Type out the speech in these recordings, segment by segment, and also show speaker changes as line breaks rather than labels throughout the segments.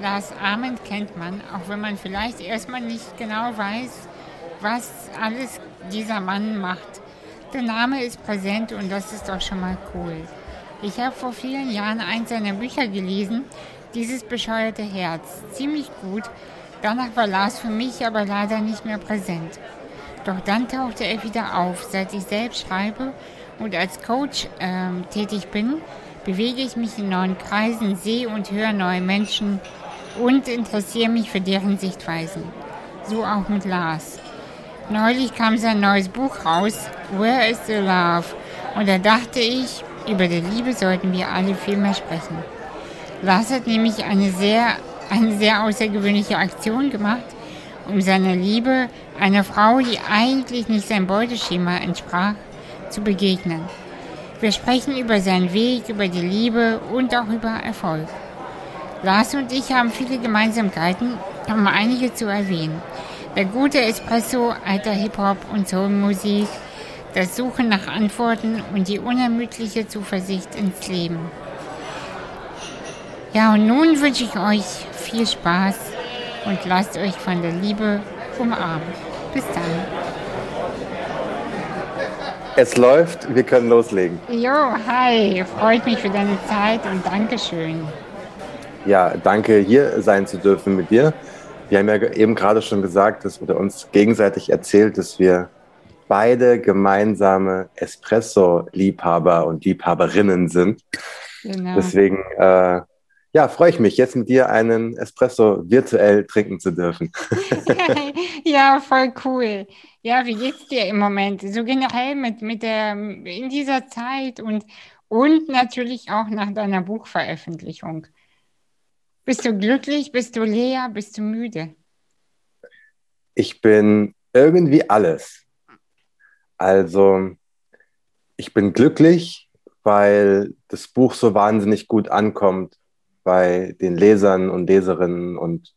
Lars Ament kennt man, auch wenn man vielleicht erstmal nicht genau weiß, was alles dieser Mann macht. Der Name ist präsent und das ist doch schon mal cool. Ich habe vor vielen Jahren eins seiner Bücher gelesen, dieses bescheuerte Herz. Ziemlich gut. Danach war Lars für mich aber leider nicht mehr präsent. Doch dann tauchte er wieder auf. Seit ich selbst schreibe und als Coach ähm, tätig bin, bewege ich mich in neuen Kreisen, sehe und höre neue Menschen und interessiere mich für deren Sichtweisen. So auch mit Lars. Neulich kam sein neues Buch raus, Where is the Love? Und da dachte ich, über die Liebe sollten wir alle viel mehr sprechen. Lars hat nämlich eine sehr, eine sehr außergewöhnliche Aktion gemacht, um seiner Liebe, einer Frau, die eigentlich nicht sein Beuteschema entsprach, zu begegnen. Wir sprechen über seinen Weg, über die Liebe und auch über Erfolg. Lars und ich haben viele Gemeinsamkeiten, um einige zu erwähnen. Der gute Espresso, alter Hip-Hop und Soulmusik, das Suchen nach Antworten und die unermüdliche Zuversicht ins Leben. Ja, und nun wünsche ich euch viel Spaß und lasst euch von der Liebe umarmen. Bis dann.
Es läuft, wir können loslegen.
Jo, hi, freut mich für deine Zeit und Dankeschön.
Ja, danke, hier sein zu dürfen mit dir. Wir haben ja eben gerade schon gesagt, dass wir uns gegenseitig erzählt, dass wir beide gemeinsame Espresso-Liebhaber und Liebhaberinnen sind. Genau. Deswegen äh, ja, freue ich mich, jetzt mit dir einen Espresso virtuell trinken zu dürfen.
ja, voll cool. Ja, wie geht's dir im Moment? So generell mit, mit der, in dieser Zeit und, und natürlich auch nach deiner Buchveröffentlichung. Bist du glücklich? Bist du leer? Bist du müde?
Ich bin irgendwie alles. Also, ich bin glücklich, weil das Buch so wahnsinnig gut ankommt bei den Lesern und Leserinnen und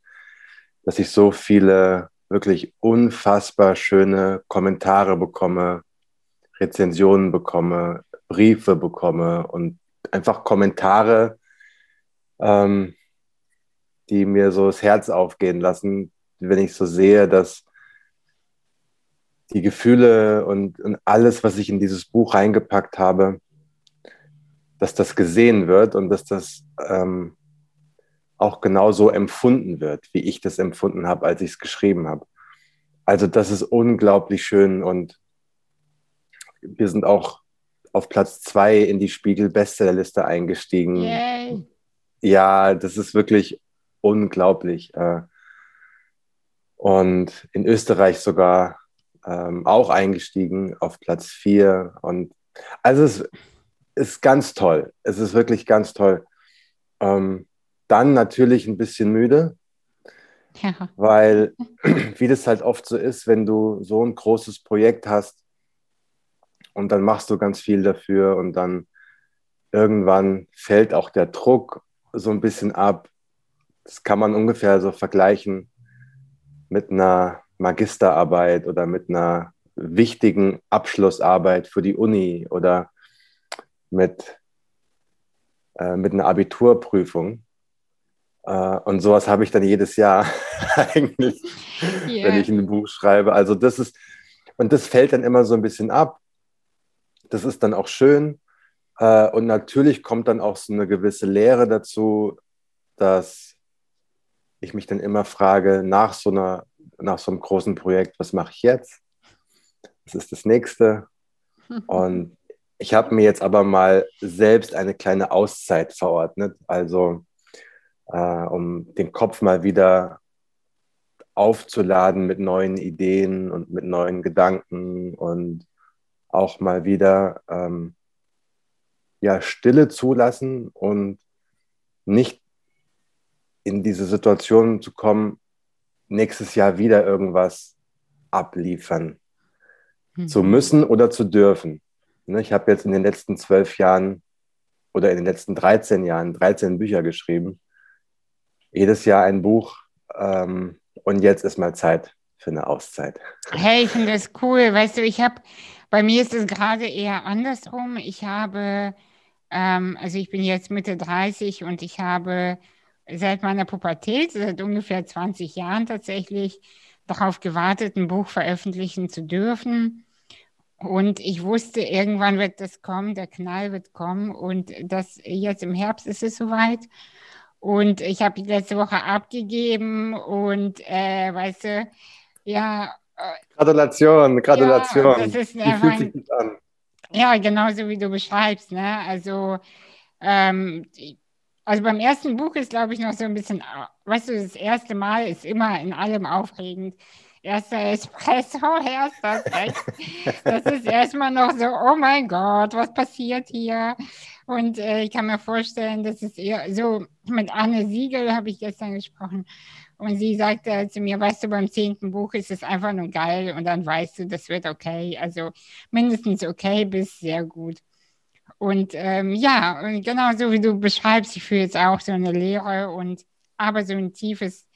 dass ich so viele wirklich unfassbar schöne Kommentare bekomme, Rezensionen bekomme, Briefe bekomme und einfach Kommentare, ähm, die mir so das Herz aufgehen lassen, wenn ich so sehe, dass die Gefühle und, und alles, was ich in dieses Buch reingepackt habe, dass das gesehen wird und dass das ähm, auch genauso empfunden wird, wie ich das empfunden habe, als ich es geschrieben habe. Also das ist unglaublich schön und wir sind auch auf Platz zwei in die Spiegel-Bestsellerliste eingestiegen. Yay. Ja, das ist wirklich unglaublich. Äh, und in Österreich sogar ähm, auch eingestiegen auf Platz vier. Und also es ist ganz toll. Es ist wirklich ganz toll. Ähm, dann natürlich ein bisschen müde, ja. weil, wie das halt oft so ist, wenn du so ein großes Projekt hast und dann machst du ganz viel dafür und dann irgendwann fällt auch der Druck so ein bisschen ab. Das kann man ungefähr so vergleichen mit einer Magisterarbeit oder mit einer wichtigen Abschlussarbeit für die Uni oder mit, äh, mit einer Abiturprüfung. Uh, und sowas habe ich dann jedes Jahr eigentlich, yeah. wenn ich ein Buch schreibe. Also das ist, und das fällt dann immer so ein bisschen ab. Das ist dann auch schön. Uh, und natürlich kommt dann auch so eine gewisse Lehre dazu, dass ich mich dann immer frage, nach so, einer, nach so einem großen Projekt, was mache ich jetzt? Was ist das nächste? Und ich habe mir jetzt aber mal selbst eine kleine Auszeit verordnet. Also äh, um den Kopf mal wieder aufzuladen mit neuen Ideen und mit neuen Gedanken und auch mal wieder ähm, ja, Stille zulassen und nicht in diese Situation zu kommen, nächstes Jahr wieder irgendwas abliefern mhm. zu müssen oder zu dürfen. Ne, ich habe jetzt in den letzten zwölf Jahren oder in den letzten 13 Jahren 13 Bücher geschrieben jedes Jahr ein Buch ähm, und jetzt ist mal Zeit für eine Auszeit.
Hey, ich finde das cool. Weißt du, ich habe, bei mir ist es gerade eher andersrum. Ich habe, ähm, also ich bin jetzt Mitte 30 und ich habe seit meiner Pubertät, seit ungefähr 20 Jahren tatsächlich, darauf gewartet, ein Buch veröffentlichen zu dürfen. Und ich wusste, irgendwann wird das kommen, der Knall wird kommen. Und das jetzt im Herbst ist es soweit. Und ich habe die letzte Woche abgegeben und äh, weißt du, ja.
Äh, Gratulation, Gratulation.
Ja, das ist wie fühlt sich das an? Ja, genauso wie du beschreibst. Ne? Also, ähm, also beim ersten Buch ist, glaube ich, noch so ein bisschen, weißt du, das erste Mal ist immer in allem aufregend. Erster Espresso, erster Sex. Das ist erstmal noch so, oh mein Gott, was passiert hier? Und äh, ich kann mir vorstellen, dass es eher so, mit Anne Siegel habe ich gestern gesprochen. Und sie sagte zu mir, weißt du, beim zehnten Buch ist es einfach nur geil und dann weißt du, das wird okay. Also mindestens okay bis sehr gut. Und ähm, ja, und genau so wie du beschreibst, ich fühle jetzt auch so eine Leere und aber so ein tiefes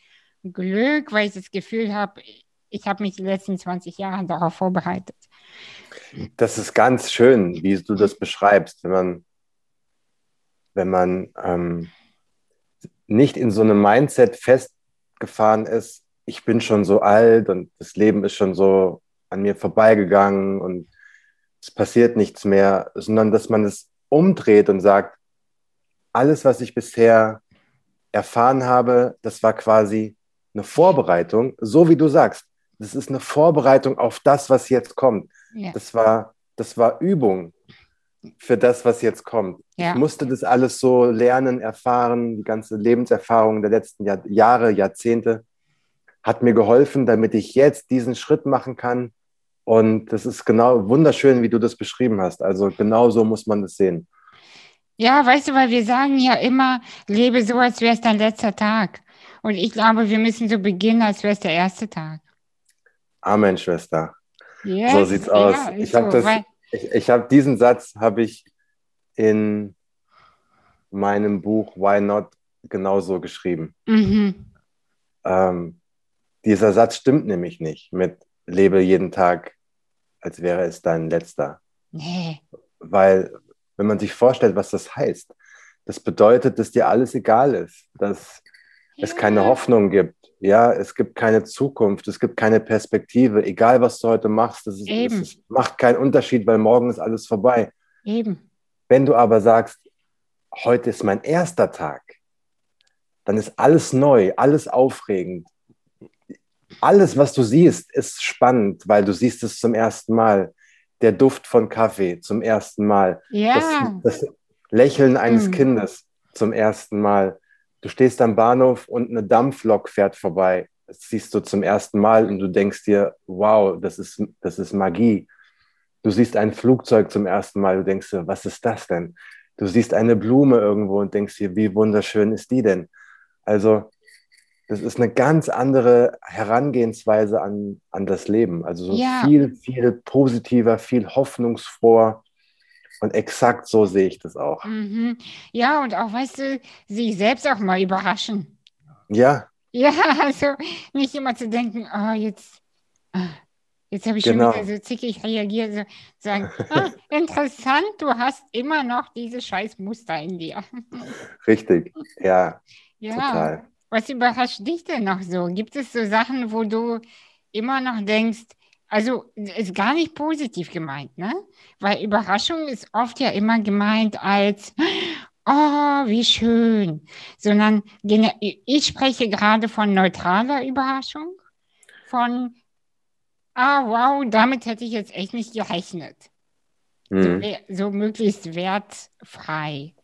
Glück, weil ich das Gefühl habe, ich habe mich die letzten 20 Jahre darauf vorbereitet.
Das ist ganz schön, wie du das beschreibst, wenn man, wenn man ähm, nicht in so einem Mindset festgefahren ist, ich bin schon so alt und das Leben ist schon so an mir vorbeigegangen und es passiert nichts mehr, sondern dass man es umdreht und sagt, alles, was ich bisher erfahren habe, das war quasi eine Vorbereitung, so wie du sagst. Das ist eine Vorbereitung auf das, was jetzt kommt. Ja. Das, war, das war Übung für das, was jetzt kommt. Ja. Ich musste das alles so lernen, erfahren, die ganze Lebenserfahrung der letzten Jahr, Jahre, Jahrzehnte hat mir geholfen, damit ich jetzt diesen Schritt machen kann. Und das ist genau wunderschön, wie du das beschrieben hast. Also genau so muss man das sehen.
Ja, weißt du, weil wir sagen ja immer, lebe so, als wäre es dein letzter Tag. Und ich glaube, wir müssen so beginnen, als wäre es der erste Tag.
Amen, Schwester. Yes, so sieht's aus. Ja, ich habe so, ich, ich hab diesen Satz habe ich in meinem Buch Why Not genauso geschrieben. Mhm. Ähm, dieser Satz stimmt nämlich nicht mit lebe jeden Tag, als wäre es dein letzter. Nee. Weil, wenn man sich vorstellt, was das heißt, das bedeutet, dass dir alles egal ist, dass ja. es keine Hoffnung gibt, ja, es gibt keine Zukunft, es gibt keine Perspektive, egal was du heute machst, das, ist, das macht keinen Unterschied, weil morgen ist alles vorbei. Eben. Wenn du aber sagst, heute ist mein erster Tag, dann ist alles neu, alles aufregend. Alles, was du siehst, ist spannend, weil du siehst es zum ersten Mal. Der Duft von Kaffee zum ersten Mal. Ja. Das, das Lächeln eines mm. Kindes zum ersten Mal du stehst am Bahnhof und eine Dampflok fährt vorbei. Das siehst du zum ersten Mal und du denkst dir, wow, das ist, das ist Magie. Du siehst ein Flugzeug zum ersten Mal, du denkst dir, was ist das denn? Du siehst eine Blume irgendwo und denkst dir, wie wunderschön ist die denn? Also, das ist eine ganz andere Herangehensweise an, an das Leben. Also so ja. viel, viel positiver, viel hoffnungsfroher. Und exakt so sehe ich das auch.
Mhm. Ja, und auch, weißt du, sich selbst auch mal überraschen.
Ja.
Ja, also nicht immer zu denken, oh, jetzt, ah, jetzt habe ich genau. schon wieder so zickig reagiert, so sagen, ah, interessant, du hast immer noch diese scheiß Muster in dir.
Richtig, ja.
Ja. Total. Was überrascht dich denn noch so? Gibt es so Sachen, wo du immer noch denkst, also ist gar nicht positiv gemeint, ne? Weil Überraschung ist oft ja immer gemeint als, oh, wie schön, sondern ich spreche gerade von neutraler Überraschung, von, ah, wow, damit hätte ich jetzt echt nicht gerechnet. Mhm. So, so möglichst wertfrei.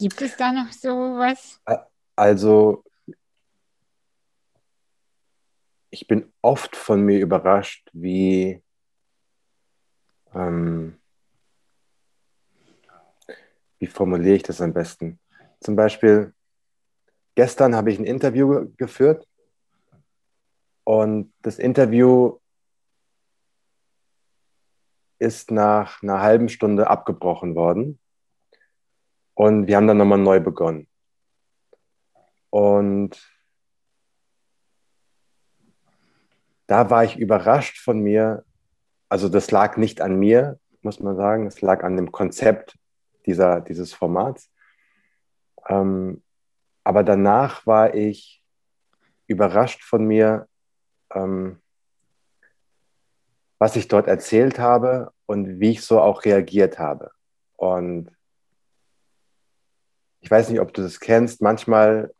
Gibt es da noch so was?
Also ich bin oft von mir überrascht, wie ähm, wie formuliere ich das am besten? Zum Beispiel, gestern habe ich ein Interview geführt und das Interview ist nach einer halben Stunde abgebrochen worden und wir haben dann nochmal neu begonnen. Und da war ich überrascht von mir. Also das lag nicht an mir, muss man sagen. Es lag an dem Konzept dieser, dieses Formats. Ähm, aber danach war ich überrascht von mir, ähm, was ich dort erzählt habe und wie ich so auch reagiert habe. Und ich weiß nicht, ob du das kennst, manchmal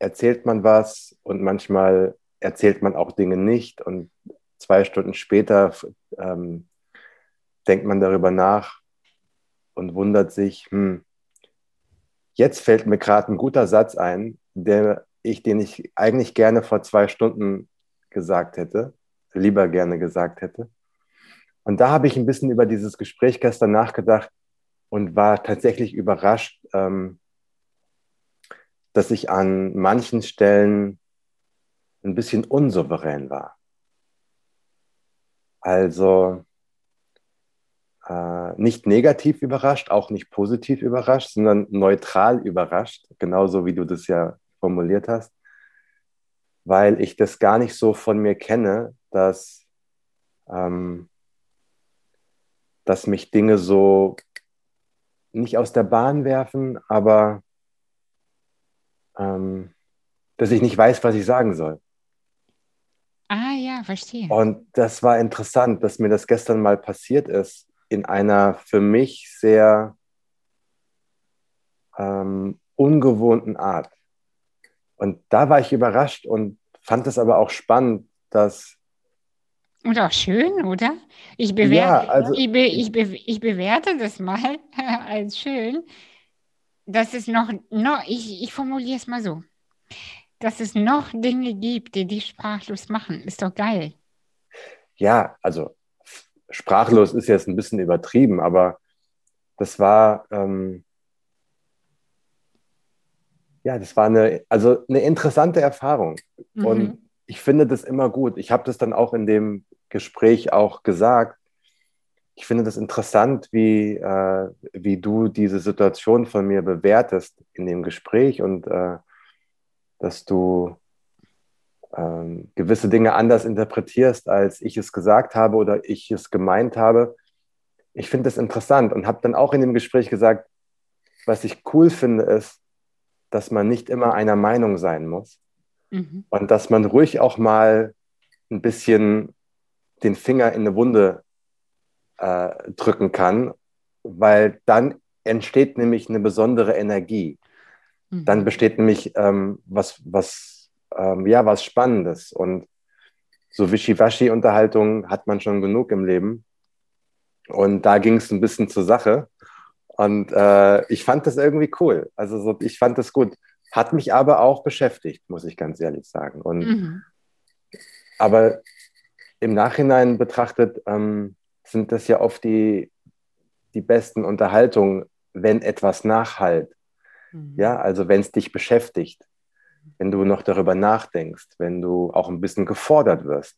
erzählt man was und manchmal erzählt man auch Dinge nicht und zwei Stunden später ähm, denkt man darüber nach und wundert sich, hm, jetzt fällt mir gerade ein guter Satz ein, der ich, den ich eigentlich gerne vor zwei Stunden gesagt hätte, lieber gerne gesagt hätte. Und da habe ich ein bisschen über dieses Gespräch gestern nachgedacht und war tatsächlich überrascht, ähm, dass ich an manchen Stellen ein bisschen unsouverän war. Also äh, nicht negativ überrascht, auch nicht positiv überrascht, sondern neutral überrascht, genauso wie du das ja formuliert hast, weil ich das gar nicht so von mir kenne, dass, ähm, dass mich Dinge so nicht aus der Bahn werfen, aber ähm, dass ich nicht weiß, was ich sagen soll.
Ah ja, verstehe.
Und das war interessant, dass mir das gestern mal passiert ist, in einer für mich sehr ähm, ungewohnten Art. Und da war ich überrascht und fand es aber auch spannend, dass.
Und auch schön, oder? Ich, bewerte, ja, also, ich, be, ich, be, ich bewerte das mal als schön, dass es noch, noch ich, ich formuliere es mal so, dass es noch Dinge gibt, die dich sprachlos machen. Ist doch geil.
Ja, also sprachlos ist jetzt ein bisschen übertrieben, aber das war, ähm, ja, das war eine, also eine interessante Erfahrung. Mhm. Und ich finde das immer gut. Ich habe das dann auch in dem Gespräch auch gesagt. Ich finde das interessant, wie, äh, wie du diese Situation von mir bewertest in dem Gespräch und äh, dass du ähm, gewisse Dinge anders interpretierst, als ich es gesagt habe oder ich es gemeint habe. Ich finde das interessant und habe dann auch in dem Gespräch gesagt, was ich cool finde, ist, dass man nicht immer einer Meinung sein muss mhm. und dass man ruhig auch mal ein bisschen den Finger in eine Wunde äh, drücken kann, weil dann entsteht nämlich eine besondere Energie. Mhm. Dann besteht nämlich ähm, was, was ähm, ja, was Spannendes. Und so Wischiwaschi-Unterhaltungen hat man schon genug im Leben. Und da ging es ein bisschen zur Sache. Und äh, ich fand das irgendwie cool. Also so, ich fand das gut. Hat mich aber auch beschäftigt, muss ich ganz ehrlich sagen. Und, mhm. Aber im Nachhinein betrachtet ähm, sind das ja oft die, die besten Unterhaltungen, wenn etwas nachhalt. Mhm. Ja, also wenn es dich beschäftigt wenn du noch darüber nachdenkst, wenn du auch ein bisschen gefordert wirst,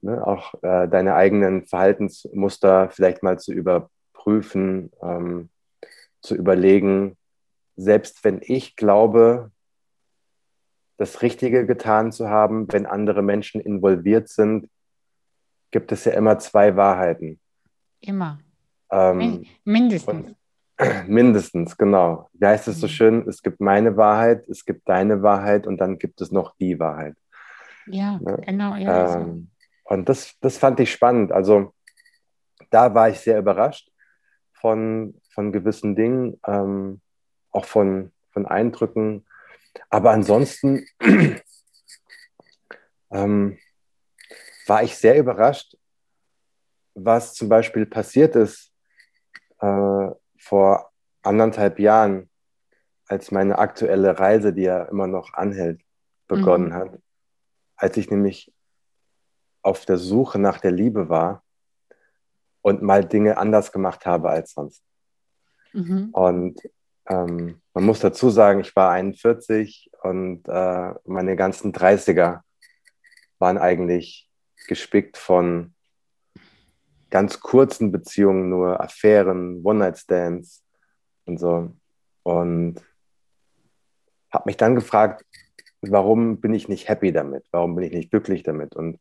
ne? auch äh, deine eigenen Verhaltensmuster vielleicht mal zu überprüfen, ähm, zu überlegen, selbst wenn ich glaube, das Richtige getan zu haben, wenn andere Menschen involviert sind, gibt es ja immer zwei Wahrheiten.
Immer. Ähm, Mindestens.
Mindestens, genau. Wie heißt es so mhm. schön? Es gibt meine Wahrheit, es gibt deine Wahrheit und dann gibt es noch die Wahrheit.
Ja, ja? genau. Ja,
ähm, und das, das fand ich spannend. Also da war ich sehr überrascht von, von gewissen Dingen, ähm, auch von, von Eindrücken. Aber ansonsten ähm, war ich sehr überrascht, was zum Beispiel passiert ist. Äh, vor anderthalb Jahren, als meine aktuelle Reise, die ja immer noch anhält, begonnen mhm. hat, als ich nämlich auf der Suche nach der Liebe war und mal Dinge anders gemacht habe als sonst. Mhm. Und ähm, man muss dazu sagen, ich war 41 und äh, meine ganzen 30er waren eigentlich gespickt von ganz kurzen Beziehungen nur Affären, One-Night-Stands und so. Und habe mich dann gefragt, warum bin ich nicht happy damit? Warum bin ich nicht glücklich damit? Und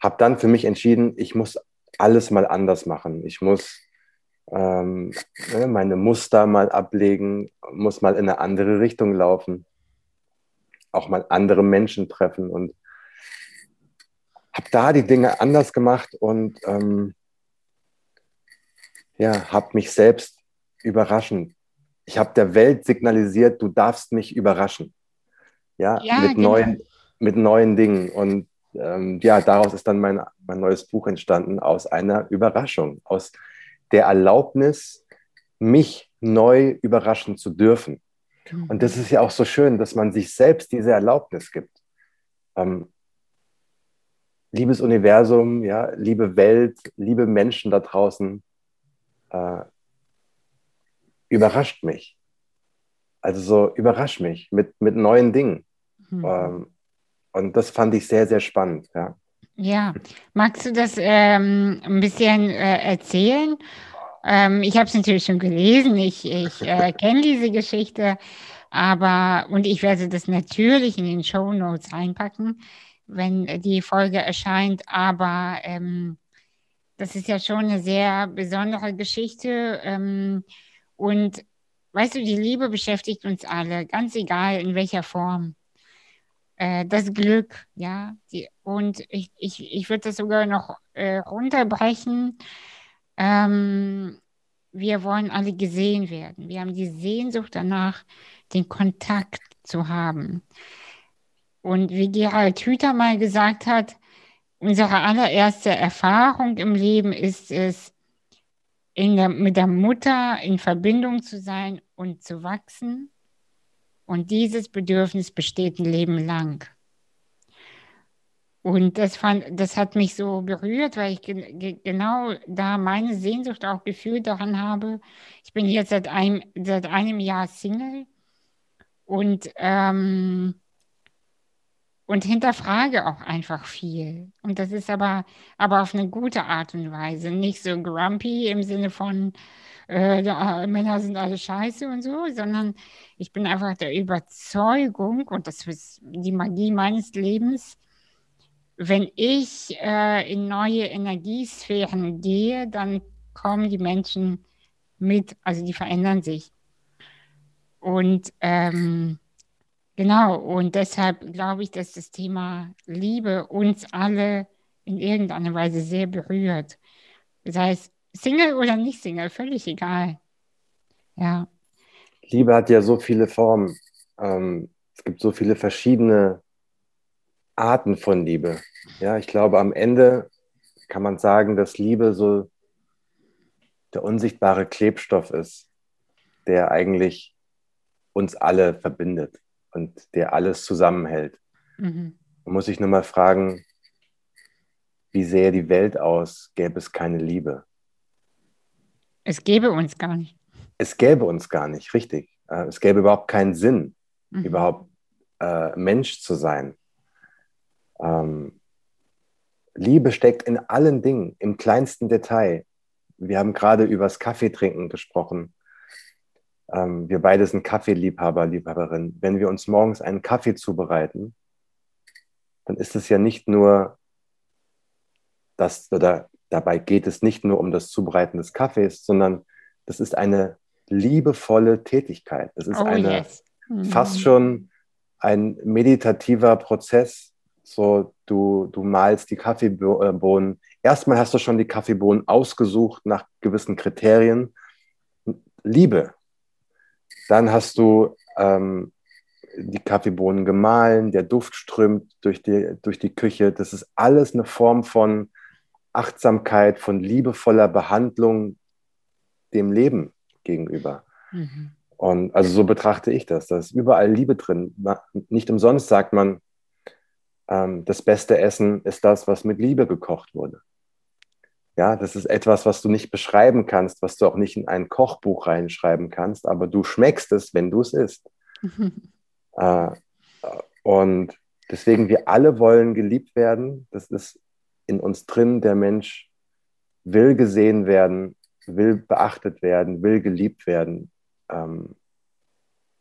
habe dann für mich entschieden, ich muss alles mal anders machen. Ich muss ähm, ne, meine Muster mal ablegen, muss mal in eine andere Richtung laufen, auch mal andere Menschen treffen und habe da die Dinge anders gemacht und ähm, ja, habe mich selbst überraschen. Ich habe der Welt signalisiert, du darfst mich überraschen. Ja, ja mit, genau. neuen, mit neuen Dingen. Und ähm, ja, daraus ist dann mein, mein neues Buch entstanden, aus einer Überraschung, aus der Erlaubnis, mich neu überraschen zu dürfen. Mhm. Und das ist ja auch so schön, dass man sich selbst diese Erlaubnis gibt. Ähm, liebes Universum, ja, liebe Welt, liebe Menschen da draußen, äh, überrascht mich. Also so überrascht mich mit, mit neuen Dingen. Mhm. Ähm, und das fand ich sehr, sehr spannend. Ja,
ja. magst du das ähm, ein bisschen äh, erzählen? Ähm, ich habe es natürlich schon gelesen, ich, ich äh, kenne diese Geschichte, aber und ich werde das natürlich in den Show Notes einpacken, wenn die Folge erscheint. Aber ähm, das ist ja schon eine sehr besondere Geschichte. Ähm, und weißt du, die Liebe beschäftigt uns alle, ganz egal in welcher Form. Äh, das Glück, ja. Die, und ich, ich, ich würde das sogar noch äh, runterbrechen. Ähm, wir wollen alle gesehen werden. Wir haben die Sehnsucht danach, den Kontakt zu haben. Und wie Gerald Hüther mal gesagt hat, unsere allererste Erfahrung im Leben ist es, der, mit der Mutter in Verbindung zu sein und zu wachsen. Und dieses Bedürfnis besteht ein Leben lang. Und das, fand, das hat mich so berührt, weil ich ge genau da meine Sehnsucht auch gefühlt daran habe. Ich bin jetzt seit einem, seit einem Jahr Single und ähm, und hinterfrage auch einfach viel. Und das ist aber, aber auf eine gute Art und Weise. Nicht so grumpy im Sinne von, äh, Männer sind alle scheiße und so, sondern ich bin einfach der Überzeugung, und das ist die Magie meines Lebens, wenn ich äh, in neue Energiesphären gehe, dann kommen die Menschen mit, also die verändern sich. Und ähm, Genau, und deshalb glaube ich, dass das Thema Liebe uns alle in irgendeiner Weise sehr berührt. Das heißt, Single oder nicht Single, völlig egal. Ja.
Liebe hat ja so viele Formen. Ähm, es gibt so viele verschiedene Arten von Liebe. Ja, ich glaube, am Ende kann man sagen, dass Liebe so der unsichtbare Klebstoff ist, der eigentlich uns alle verbindet und der alles zusammenhält. Mhm. Man muss sich nur mal fragen, wie sähe die Welt aus, gäbe es keine Liebe?
Es gäbe uns gar nicht.
Es gäbe uns gar nicht, richtig. Äh, es gäbe überhaupt keinen Sinn, mhm. überhaupt äh, Mensch zu sein. Ähm, Liebe steckt in allen Dingen, im kleinsten Detail. Wir haben gerade über das Kaffeetrinken gesprochen. Ähm, wir beide sind Kaffeeliebhaber, Liebhaberin. Wenn wir uns morgens einen Kaffee zubereiten, dann ist es ja nicht nur das, oder dabei geht es nicht nur um das Zubereiten des Kaffees, sondern das ist eine liebevolle Tätigkeit. Das ist oh, eine yes. mhm. fast schon ein meditativer Prozess. So, du, du malst die Kaffeebohnen. Erstmal hast du schon die Kaffeebohnen ausgesucht nach gewissen Kriterien. Liebe, dann hast du ähm, die Kaffeebohnen gemahlen, der Duft strömt durch die, durch die Küche. Das ist alles eine Form von Achtsamkeit, von liebevoller Behandlung dem Leben gegenüber. Mhm. Und also so betrachte ich das. Da ist überall Liebe drin. Nicht umsonst sagt man, ähm, das beste Essen ist das, was mit Liebe gekocht wurde. Ja, das ist etwas, was du nicht beschreiben kannst, was du auch nicht in ein Kochbuch reinschreiben kannst, aber du schmeckst es, wenn du es isst. äh, und deswegen, wir alle wollen geliebt werden. Das ist in uns drin. Der Mensch will gesehen werden, will beachtet werden, will geliebt werden. Ähm,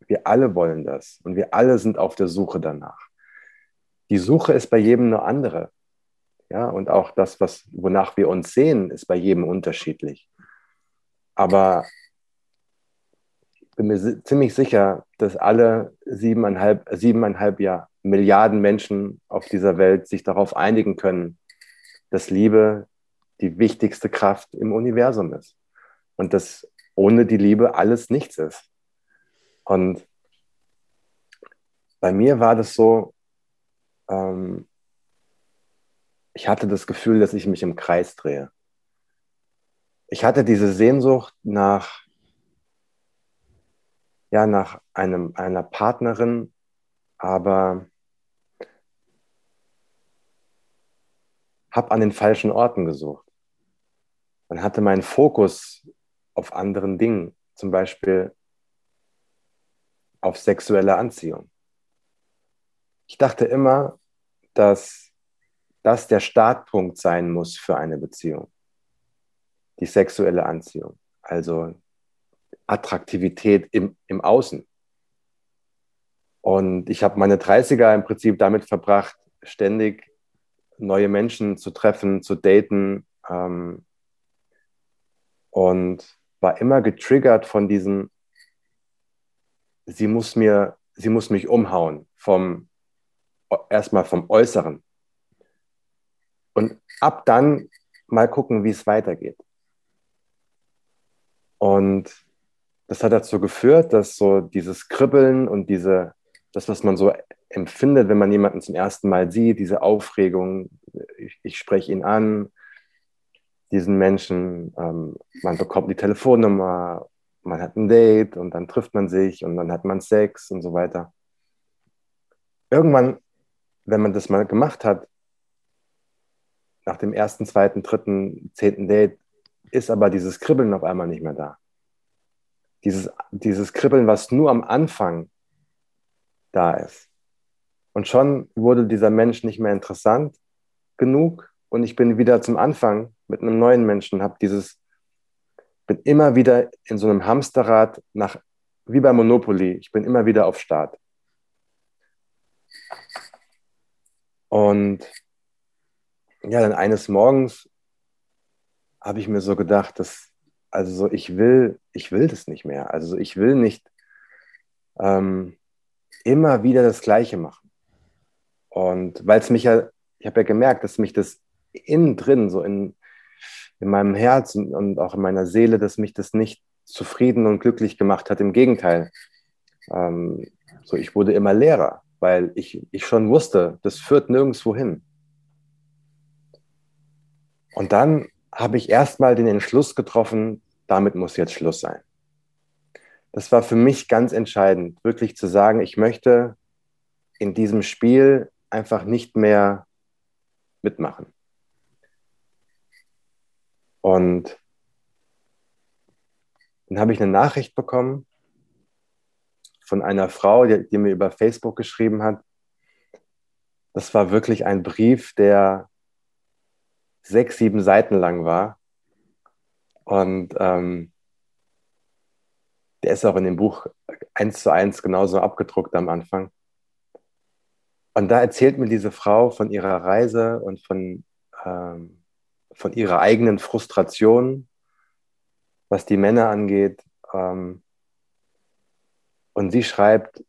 wir alle wollen das und wir alle sind auf der Suche danach. Die Suche ist bei jedem nur andere. Ja, und auch das, was, wonach wir uns sehen, ist bei jedem unterschiedlich. aber ich bin mir ziemlich sicher, dass alle siebeneinhalb, siebeneinhalb Jahr, Milliarden Menschen auf dieser Welt sich darauf einigen können, dass Liebe die wichtigste Kraft im Universum ist und dass ohne die Liebe alles nichts ist. Und bei mir war das so, ähm, ich hatte das Gefühl, dass ich mich im Kreis drehe. Ich hatte diese Sehnsucht nach, ja, nach einem, einer Partnerin, aber habe an den falschen Orten gesucht. Man hatte meinen Fokus auf anderen Dingen, zum Beispiel auf sexuelle Anziehung. Ich dachte immer, dass das der Startpunkt sein muss für eine Beziehung. Die sexuelle Anziehung, also Attraktivität im, im Außen. Und ich habe meine 30er im Prinzip damit verbracht, ständig neue Menschen zu treffen, zu daten ähm, und war immer getriggert von diesem, sie muss mir, sie muss mich umhauen, vom erstmal vom Äußeren. Und ab dann mal gucken, wie es weitergeht. Und das hat dazu geführt, dass so dieses Kribbeln und diese, das, was man so empfindet, wenn man jemanden zum ersten Mal sieht, diese Aufregung, ich, ich spreche ihn an, diesen Menschen, ähm, man bekommt die Telefonnummer, man hat ein Date und dann trifft man sich und dann hat man Sex und so weiter. Irgendwann, wenn man das mal gemacht hat, nach dem ersten, zweiten, dritten, zehnten Date, ist aber dieses Kribbeln auf einmal nicht mehr da. Dieses, dieses Kribbeln, was nur am Anfang da ist. Und schon wurde dieser Mensch nicht mehr interessant genug und ich bin wieder zum Anfang mit einem neuen Menschen, habe dieses, bin immer wieder in so einem Hamsterrad nach, wie bei Monopoly, ich bin immer wieder auf Start. Und ja, dann eines Morgens habe ich mir so gedacht, dass, also so, ich will, ich will das nicht mehr. Also ich will nicht ähm, immer wieder das Gleiche machen. Und weil es mich ja, ich habe ja gemerkt, dass mich das innen drin, so in, in meinem Herzen und auch in meiner Seele, dass mich das nicht zufrieden und glücklich gemacht hat. Im Gegenteil. Ähm, so, ich wurde immer leerer, weil ich, ich schon wusste, das führt nirgendwo hin. Und dann habe ich erstmal den Entschluss getroffen, damit muss jetzt Schluss sein. Das war für mich ganz entscheidend, wirklich zu sagen, ich möchte in diesem Spiel einfach nicht mehr mitmachen. Und dann habe ich eine Nachricht bekommen von einer Frau, die, die, mir über Facebook geschrieben hat. Das war wirklich ein Brief, der sechs, sieben Seiten lang war. Und ähm, der ist auch in dem Buch eins zu eins genauso abgedruckt am Anfang. Und da erzählt mir diese Frau von ihrer Reise und von ähm, von ihrer eigenen Frustration, was die Männer angeht. Ähm, und sie schreibt,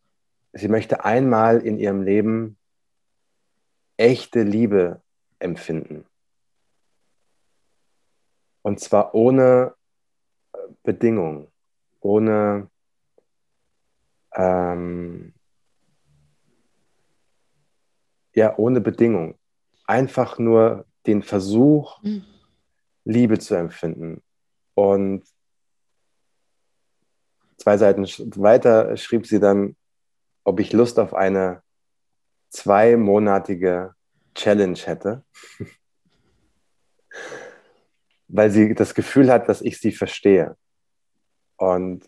sie möchte einmal in ihrem Leben echte Liebe empfinden. Und zwar ohne äh, Bedingung, ohne ähm, ja, ohne Bedingung. Einfach nur den Versuch, mhm. Liebe zu empfinden. Und zwei Seiten weiter schrieb sie dann, ob ich Lust auf eine zweimonatige Challenge hätte, weil sie das Gefühl hat, dass ich sie verstehe. Und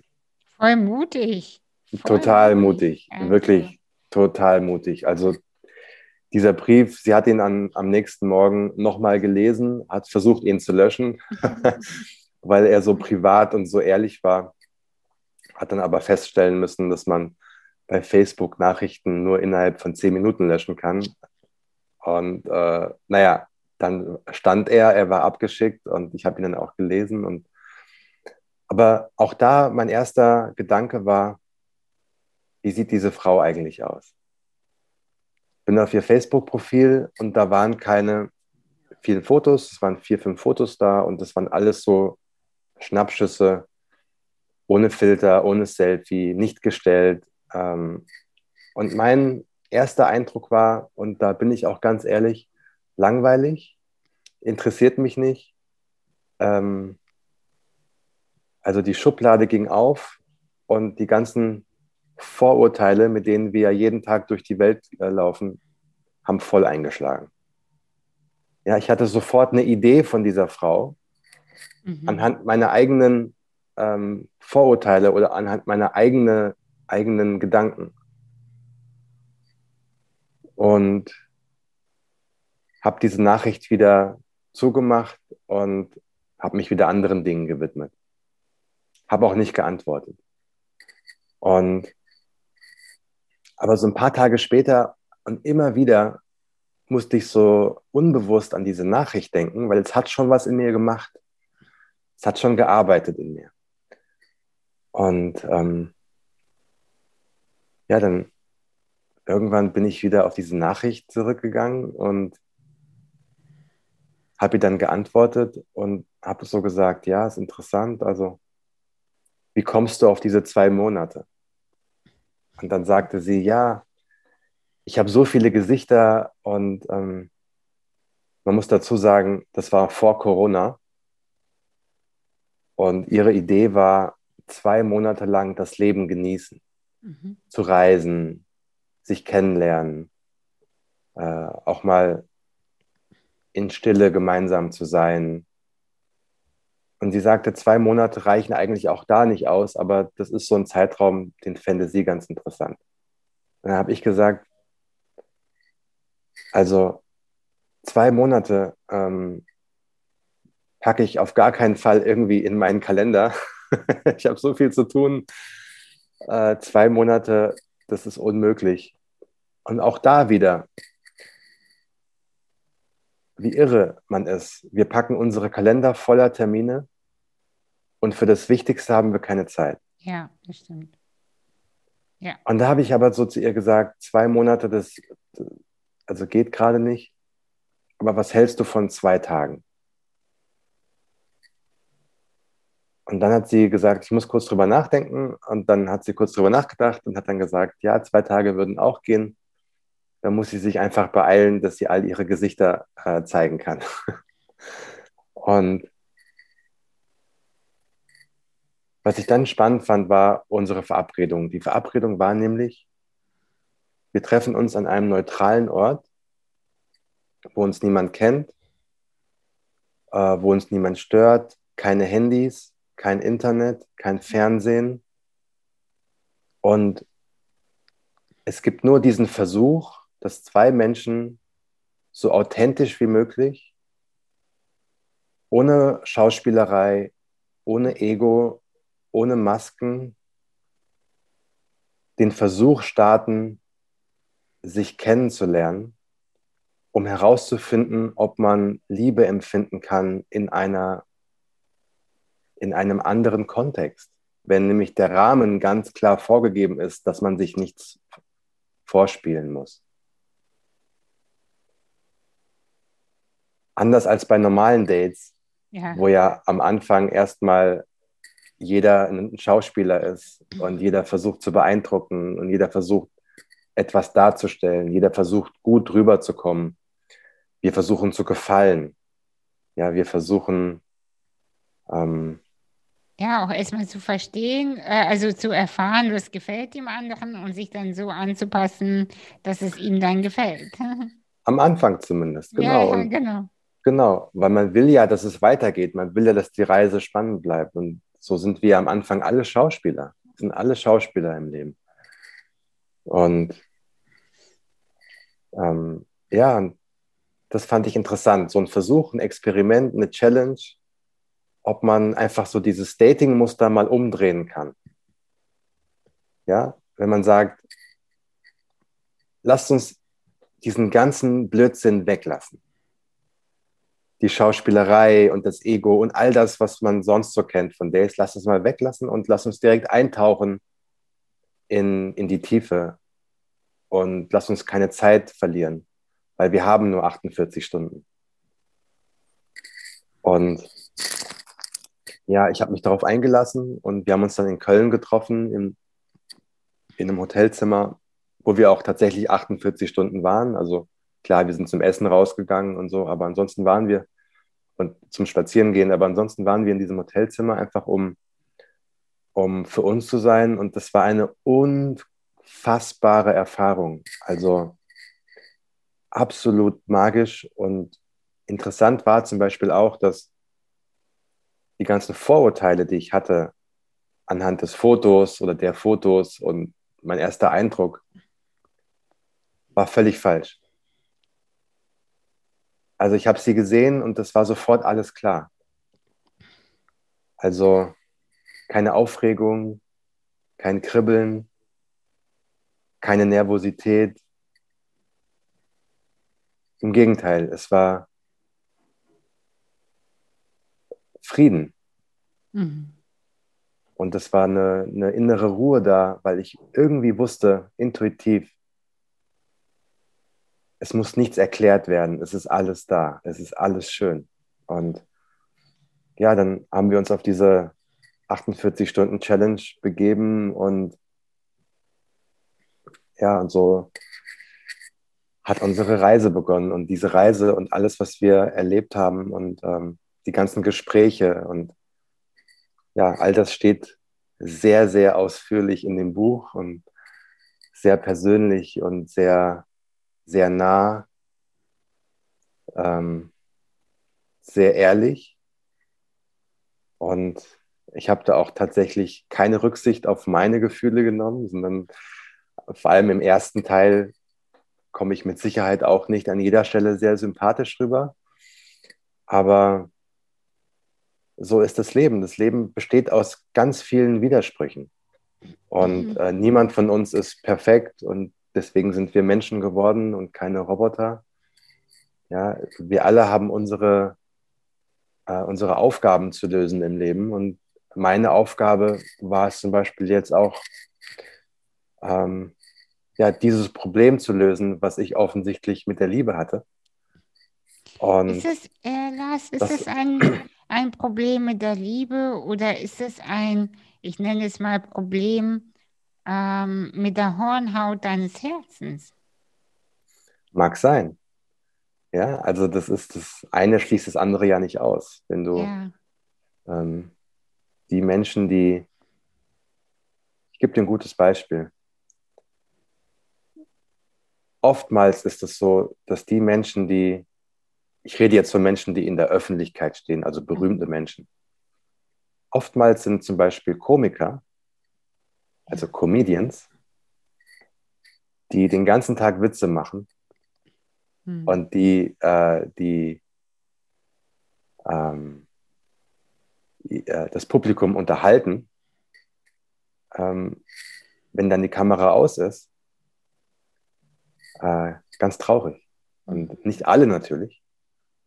voll mutig.
Voll total mutig, mutig. wirklich total mutig. Also dieser Brief, sie hat ihn an, am nächsten Morgen nochmal gelesen, hat versucht, ihn zu löschen, weil er so privat und so ehrlich war, hat dann aber feststellen müssen, dass man bei Facebook Nachrichten nur innerhalb von zehn Minuten löschen kann. Und äh, naja, dann stand er, er war abgeschickt und ich habe ihn dann auch gelesen und Aber auch da mein erster Gedanke war, wie sieht diese Frau eigentlich aus? Bin auf ihr Facebook-Profil und da waren keine vielen Fotos, es waren vier, fünf Fotos da und das waren alles so Schnappschüsse, ohne Filter, ohne Selfie, nicht gestellt. Ähm, und mein erster Eindruck war, und da bin ich auch ganz ehrlich, langweilig, interessiert mich nicht. Ähm, also die Schublade ging auf und die ganzen Vorurteile, mit denen wir jeden Tag durch die Welt äh, laufen, haben voll eingeschlagen. Ja, ich hatte sofort eine Idee von dieser Frau mhm. anhand meiner eigenen ähm, Vorurteile oder anhand meiner eigene, eigenen Gedanken. Und habe diese Nachricht wieder zugemacht und habe mich wieder anderen Dingen gewidmet. Habe auch nicht geantwortet. Und aber so ein paar Tage später und immer wieder musste ich so unbewusst an diese Nachricht denken, weil es hat schon was in mir gemacht. Es hat schon gearbeitet in mir. Und ähm, ja, dann irgendwann bin ich wieder auf diese Nachricht zurückgegangen und habe ihr dann geantwortet und habe so gesagt, ja, ist interessant. Also, wie kommst du auf diese zwei Monate? Und dann sagte sie, ja, ich habe so viele Gesichter und ähm, man muss dazu sagen, das war vor Corona. Und ihre Idee war, zwei Monate lang das Leben genießen, mhm. zu reisen, sich kennenlernen, äh, auch mal in Stille gemeinsam zu sein. Und sie sagte, zwei Monate reichen eigentlich auch da nicht aus, aber das ist so ein Zeitraum, den fände sie ganz interessant. Und dann habe ich gesagt, also zwei Monate ähm, packe ich auf gar keinen Fall irgendwie in meinen Kalender. ich habe so viel zu tun. Äh, zwei Monate, das ist unmöglich. Und auch da wieder, wie irre man ist. Wir packen unsere Kalender voller Termine und für das Wichtigste haben wir keine Zeit.
Ja, das stimmt.
Ja. Und da habe ich aber so zu ihr gesagt, zwei Monate, das also geht gerade nicht. Aber was hältst du von zwei Tagen? Und dann hat sie gesagt, ich muss kurz drüber nachdenken. Und dann hat sie kurz drüber nachgedacht und hat dann gesagt, ja, zwei Tage würden auch gehen. Da muss sie sich einfach beeilen, dass sie all ihre Gesichter äh, zeigen kann. und was ich dann spannend fand, war unsere Verabredung. Die Verabredung war nämlich, wir treffen uns an einem neutralen Ort, wo uns niemand kennt, äh, wo uns niemand stört, keine Handys, kein Internet, kein Fernsehen. Und es gibt nur diesen Versuch, dass zwei Menschen so authentisch wie möglich, ohne Schauspielerei, ohne Ego, ohne Masken, den Versuch starten, sich kennenzulernen, um herauszufinden, ob man Liebe empfinden kann in einer in einem anderen Kontext. Wenn nämlich der Rahmen ganz klar vorgegeben ist, dass man sich nichts vorspielen muss. Anders als bei normalen Dates, ja. wo ja am Anfang erstmal jeder ein Schauspieler ist und jeder versucht zu beeindrucken und jeder versucht etwas darzustellen, jeder versucht gut rüberzukommen. Wir versuchen zu gefallen. Ja, wir versuchen ähm,
ja, auch erstmal zu verstehen, äh, also zu erfahren, was gefällt dem anderen und sich dann so anzupassen, dass es ihm dann gefällt.
Am Anfang zumindest, genau. Ja, ja, genau. Genau, weil man will ja, dass es weitergeht. Man will ja, dass die Reise spannend bleibt. Und so sind wir am Anfang alle Schauspieler. Sind alle Schauspieler im Leben. Und ähm, ja, das fand ich interessant. So ein Versuch, ein Experiment, eine Challenge, ob man einfach so dieses Dating-Muster mal umdrehen kann. Ja, wenn man sagt, lasst uns diesen ganzen Blödsinn weglassen. Die Schauspielerei und das Ego und all das, was man sonst so kennt von Days, lass uns mal weglassen und lass uns direkt eintauchen in, in die Tiefe und lass uns keine Zeit verlieren, weil wir haben nur 48 Stunden. Und ja, ich habe mich darauf eingelassen und wir haben uns dann in Köln getroffen, in, in einem Hotelzimmer, wo wir auch tatsächlich 48 Stunden waren. Also klar, wir sind zum Essen rausgegangen und so, aber ansonsten waren wir und zum Spazierengehen, aber ansonsten waren wir in diesem Hotelzimmer einfach, um, um für uns zu sein. Und das war eine unfassbare Erfahrung. Also absolut magisch und interessant war zum Beispiel auch, dass die ganzen Vorurteile, die ich hatte, anhand des Fotos oder der Fotos und mein erster Eindruck, war völlig falsch. Also ich habe sie gesehen und das war sofort alles klar. Also keine Aufregung, kein Kribbeln, keine Nervosität. Im Gegenteil, es war Frieden. Mhm. Und es war eine, eine innere Ruhe da, weil ich irgendwie wusste, intuitiv, es muss nichts erklärt werden, es ist alles da, es ist alles schön. Und ja, dann haben wir uns auf diese 48-Stunden-Challenge begeben und ja, und so hat unsere Reise begonnen. Und diese Reise und alles, was wir erlebt haben und ähm, die ganzen Gespräche und ja, all das steht sehr, sehr ausführlich in dem Buch und sehr persönlich und sehr sehr nah, ähm, sehr ehrlich. Und ich habe da auch tatsächlich keine Rücksicht auf meine Gefühle genommen, sondern vor allem im ersten Teil komme ich mit Sicherheit auch nicht an jeder Stelle sehr sympathisch rüber. Aber so ist das Leben. Das Leben besteht aus ganz vielen Widersprüchen. Und mhm. äh, niemand von uns ist perfekt und Deswegen sind wir Menschen geworden und keine Roboter. Ja, wir alle haben unsere, äh, unsere Aufgaben zu lösen im Leben. Und meine Aufgabe war es zum Beispiel jetzt auch, ähm, ja, dieses Problem zu lösen, was ich offensichtlich mit der Liebe hatte.
Und ist es, äh, Lars, ist es ein, ein Problem mit der Liebe oder ist es ein, ich nenne es mal Problem ähm, mit der Hornhaut deines Herzens.
Mag sein. Ja, also das ist das eine schließt das andere ja nicht aus. Wenn du ja. ähm, die Menschen, die ich gebe dir ein gutes Beispiel. Oftmals ist es so, dass die Menschen, die, ich rede jetzt von Menschen, die in der Öffentlichkeit stehen, also berühmte Menschen. Oftmals sind zum Beispiel Komiker also Comedians, die den ganzen Tag Witze machen hm. und die, äh, die, ähm, äh, das Publikum unterhalten, ähm, wenn dann die Kamera aus ist, äh, ganz traurig. Und nicht alle natürlich.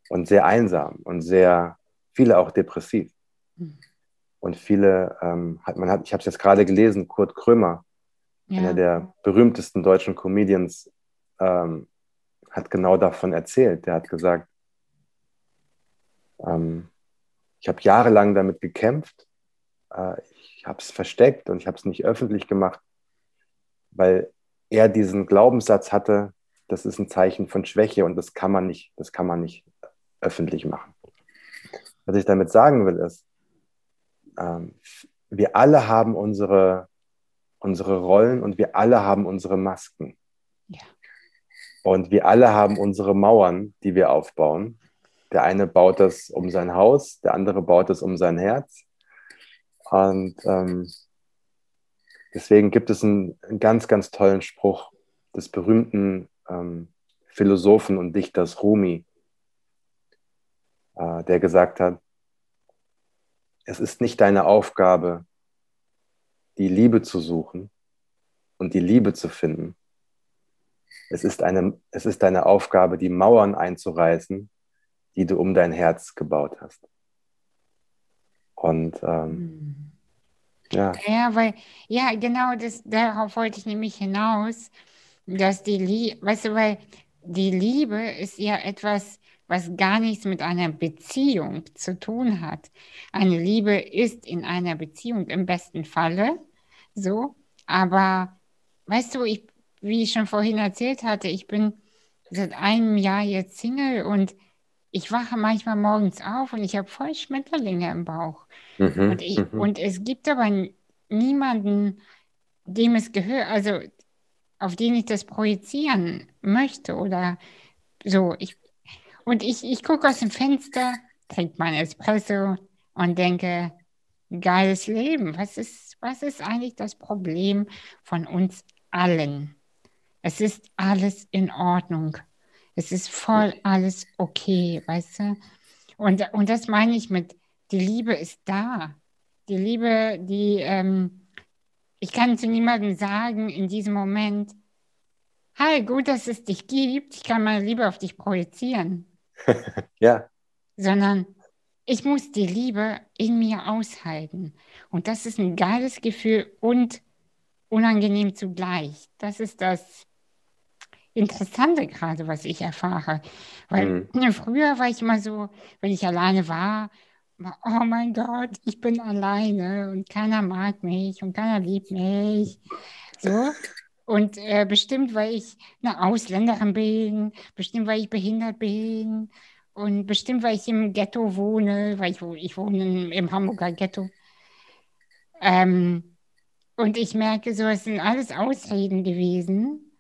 Und sehr einsam und sehr, viele auch depressiv. Hm. Und viele, ähm, hat, man hat, ich habe es jetzt gerade gelesen, Kurt Krömer, ja. einer der berühmtesten deutschen Comedians, ähm, hat genau davon erzählt. Der hat gesagt, ähm, ich habe jahrelang damit gekämpft, äh, ich habe es versteckt und ich habe es nicht öffentlich gemacht, weil er diesen Glaubenssatz hatte, das ist ein Zeichen von Schwäche und das kann man nicht, das kann man nicht öffentlich machen. Was ich damit sagen will, ist, ähm, wir alle haben unsere, unsere Rollen und wir alle haben unsere Masken. Ja. Und wir alle haben unsere Mauern, die wir aufbauen. Der eine baut das um sein Haus, der andere baut es um sein Herz. Und ähm, deswegen gibt es einen, einen, ganz, ganz tollen Spruch des berühmten ähm, Philosophen und Dichters Rumi, äh, der gesagt hat, es ist nicht deine Aufgabe, die Liebe zu suchen und die Liebe zu finden. Es ist, eine, es ist deine Aufgabe, die Mauern einzureißen, die du um dein Herz gebaut hast. Und ähm,
hm. ja. Ja, weil, ja, genau, das, darauf wollte ich nämlich hinaus, dass die Liebe, weißt du, weil die Liebe ist ja etwas, was gar nichts mit einer Beziehung zu tun hat. Eine Liebe ist in einer Beziehung im besten Falle so, aber weißt du, ich, wie ich schon vorhin erzählt hatte, ich bin seit einem Jahr jetzt Single und ich wache manchmal morgens auf und ich habe voll Schmetterlinge im Bauch. Mhm, und, ich, mhm. und es gibt aber niemanden, dem es gehört, also auf den ich das projizieren möchte oder so. Ich, und ich, ich gucke aus dem Fenster, trinke mein Espresso und denke, geiles Leben. Was ist, was ist eigentlich das Problem von uns allen? Es ist alles in Ordnung. Es ist voll alles okay, weißt du? Und, und das meine ich mit, die Liebe ist da. Die Liebe, die, ähm, ich kann zu niemandem sagen in diesem Moment, hi, gut, dass es dich gibt, ich kann meine Liebe auf dich projizieren.
ja.
Sondern ich muss die Liebe in mir aushalten. Und das ist ein geiles Gefühl und unangenehm zugleich. Das ist das, Interessante gerade, was ich erfahre. Weil mhm. früher war ich immer so, wenn ich alleine war, oh mein Gott, ich bin alleine und keiner mag mich und keiner liebt mich. So. Und äh, bestimmt, weil ich eine Ausländerin bin, bestimmt, weil ich behindert bin und bestimmt, weil ich im Ghetto wohne, weil ich, ich wohne im Hamburger Ghetto. Ähm, und ich merke, so, es sind alles Ausreden gewesen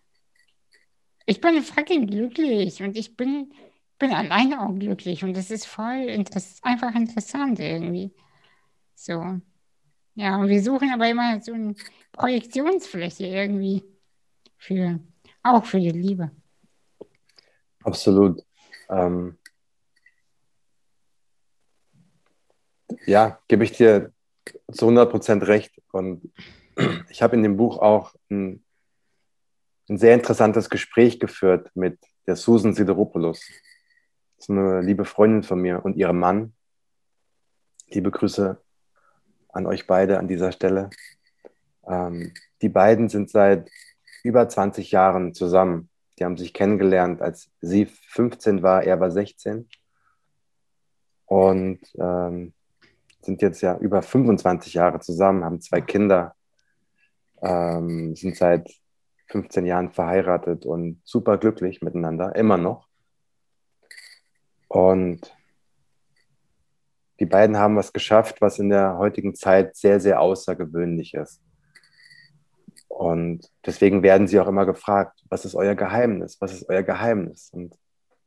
ich bin fucking glücklich und ich bin, bin alleine auch glücklich und das ist voll interess einfach interessant irgendwie. So. Ja, und wir suchen aber immer so eine Projektionsfläche irgendwie für, auch für die Liebe.
Absolut. Ähm, ja, gebe ich dir zu 100% recht. Und ich habe in dem Buch auch ein ein sehr interessantes Gespräch geführt mit der Susan Sideropoulos. Das ist eine liebe Freundin von mir und ihrem Mann. Liebe Grüße an euch beide an dieser Stelle. Ähm, die beiden sind seit über 20 Jahren zusammen. Die haben sich kennengelernt, als sie 15 war, er war 16. Und ähm, sind jetzt ja über 25 Jahre zusammen, haben zwei Kinder, ähm, sind seit 15 Jahren verheiratet und super glücklich miteinander, immer noch. Und die beiden haben was geschafft, was in der heutigen Zeit sehr, sehr außergewöhnlich ist. Und deswegen werden sie auch immer gefragt, was ist euer Geheimnis? Was ist euer Geheimnis? Und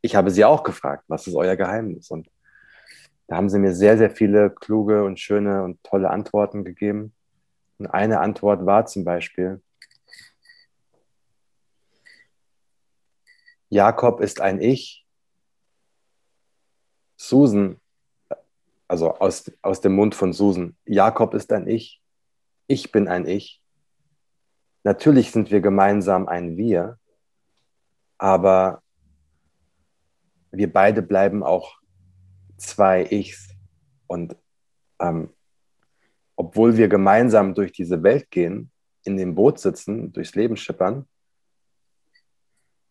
ich habe sie auch gefragt, was ist euer Geheimnis? Und da haben sie mir sehr, sehr viele kluge und schöne und tolle Antworten gegeben. Und eine Antwort war zum Beispiel, Jakob ist ein Ich. Susan, also aus, aus dem Mund von Susan, Jakob ist ein Ich. Ich bin ein Ich. Natürlich sind wir gemeinsam ein Wir, aber wir beide bleiben auch zwei Ichs. Und ähm, obwohl wir gemeinsam durch diese Welt gehen, in dem Boot sitzen, durchs Leben schippern,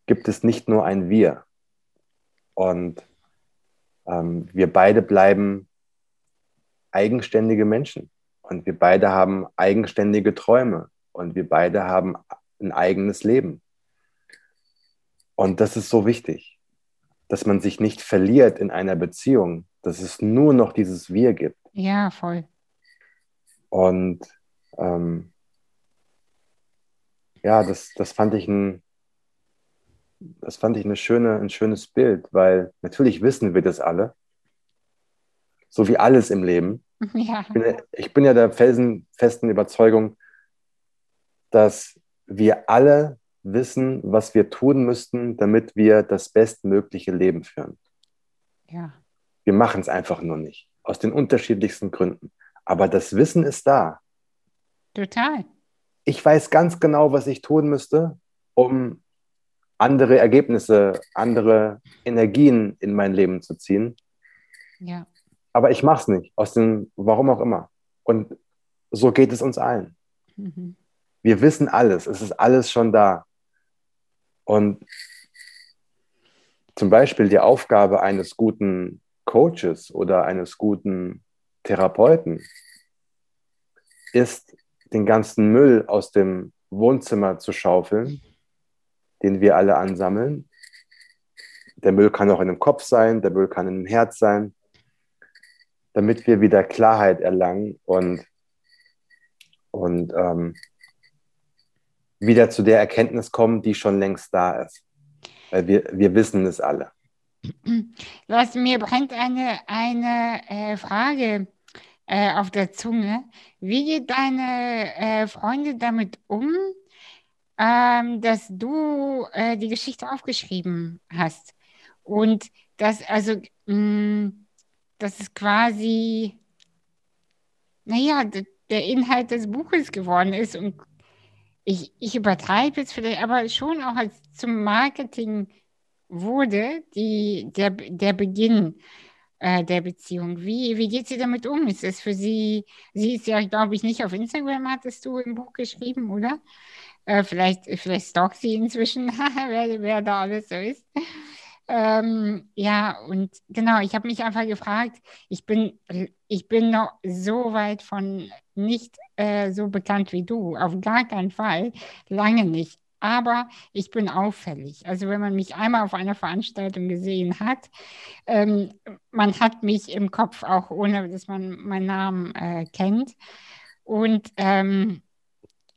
gibt es nicht nur ein Wir. Und ähm, wir beide bleiben eigenständige Menschen. Und wir beide haben eigenständige Träume. Und wir beide haben ein eigenes Leben. Und das ist so wichtig, dass man sich nicht verliert in einer Beziehung, dass es nur noch dieses Wir gibt.
Ja, voll.
Und ähm, ja, das, das fand ich ein, das fand ich eine schöne, ein schönes Bild, weil natürlich wissen wir das alle, so wie alles im Leben. Ja. Ich, bin, ich bin ja der felsenfesten Überzeugung, dass wir alle wissen, was wir tun müssten, damit wir das bestmögliche Leben führen.
Ja.
Wir machen es einfach nur nicht, aus den unterschiedlichsten Gründen. Aber das Wissen ist da.
Total.
Ich weiß ganz genau, was ich tun müsste, um andere Ergebnisse, andere Energien in mein Leben zu ziehen.
Ja.
Aber ich mache es nicht, aus dem, warum auch immer. Und so geht es uns allen. Mhm. Wir wissen alles, es ist alles schon da. Und zum Beispiel die Aufgabe eines guten Coaches oder eines guten Therapeuten ist, den ganzen Müll aus dem Wohnzimmer zu schaufeln, den wir alle ansammeln. Der Müll kann auch in dem Kopf sein, der Müll kann in dem Herz sein, damit wir wieder Klarheit erlangen und, und ähm, wieder zu der Erkenntnis kommen, die schon längst da ist. Weil wir, wir wissen es alle.
Was mir brennt eine, eine äh, Frage äh, auf der Zunge. Wie geht deine äh, Freunde damit um, ähm, dass du äh, die Geschichte aufgeschrieben hast? Und dass also, mh, mm, dass es quasi, naja, der Inhalt des Buches geworden ist und ich, ich übertreibe jetzt vielleicht, aber schon auch als zum Marketing wurde, die, der, der Beginn äh, der Beziehung. Wie, wie geht sie damit um? Ist es für sie, sie ist ja, glaube ich, nicht auf Instagram, hattest du im Buch geschrieben, oder? Äh, vielleicht, vielleicht stalkt sie inzwischen, wer, wer da alles so ist. Ähm, ja, und genau, ich habe mich einfach gefragt, ich bin, ich bin noch so weit von nicht äh, so bekannt wie du, auf gar keinen Fall, lange nicht. Aber ich bin auffällig. Also wenn man mich einmal auf einer Veranstaltung gesehen hat, ähm, man hat mich im Kopf, auch ohne dass man meinen Namen äh, kennt. Und ähm,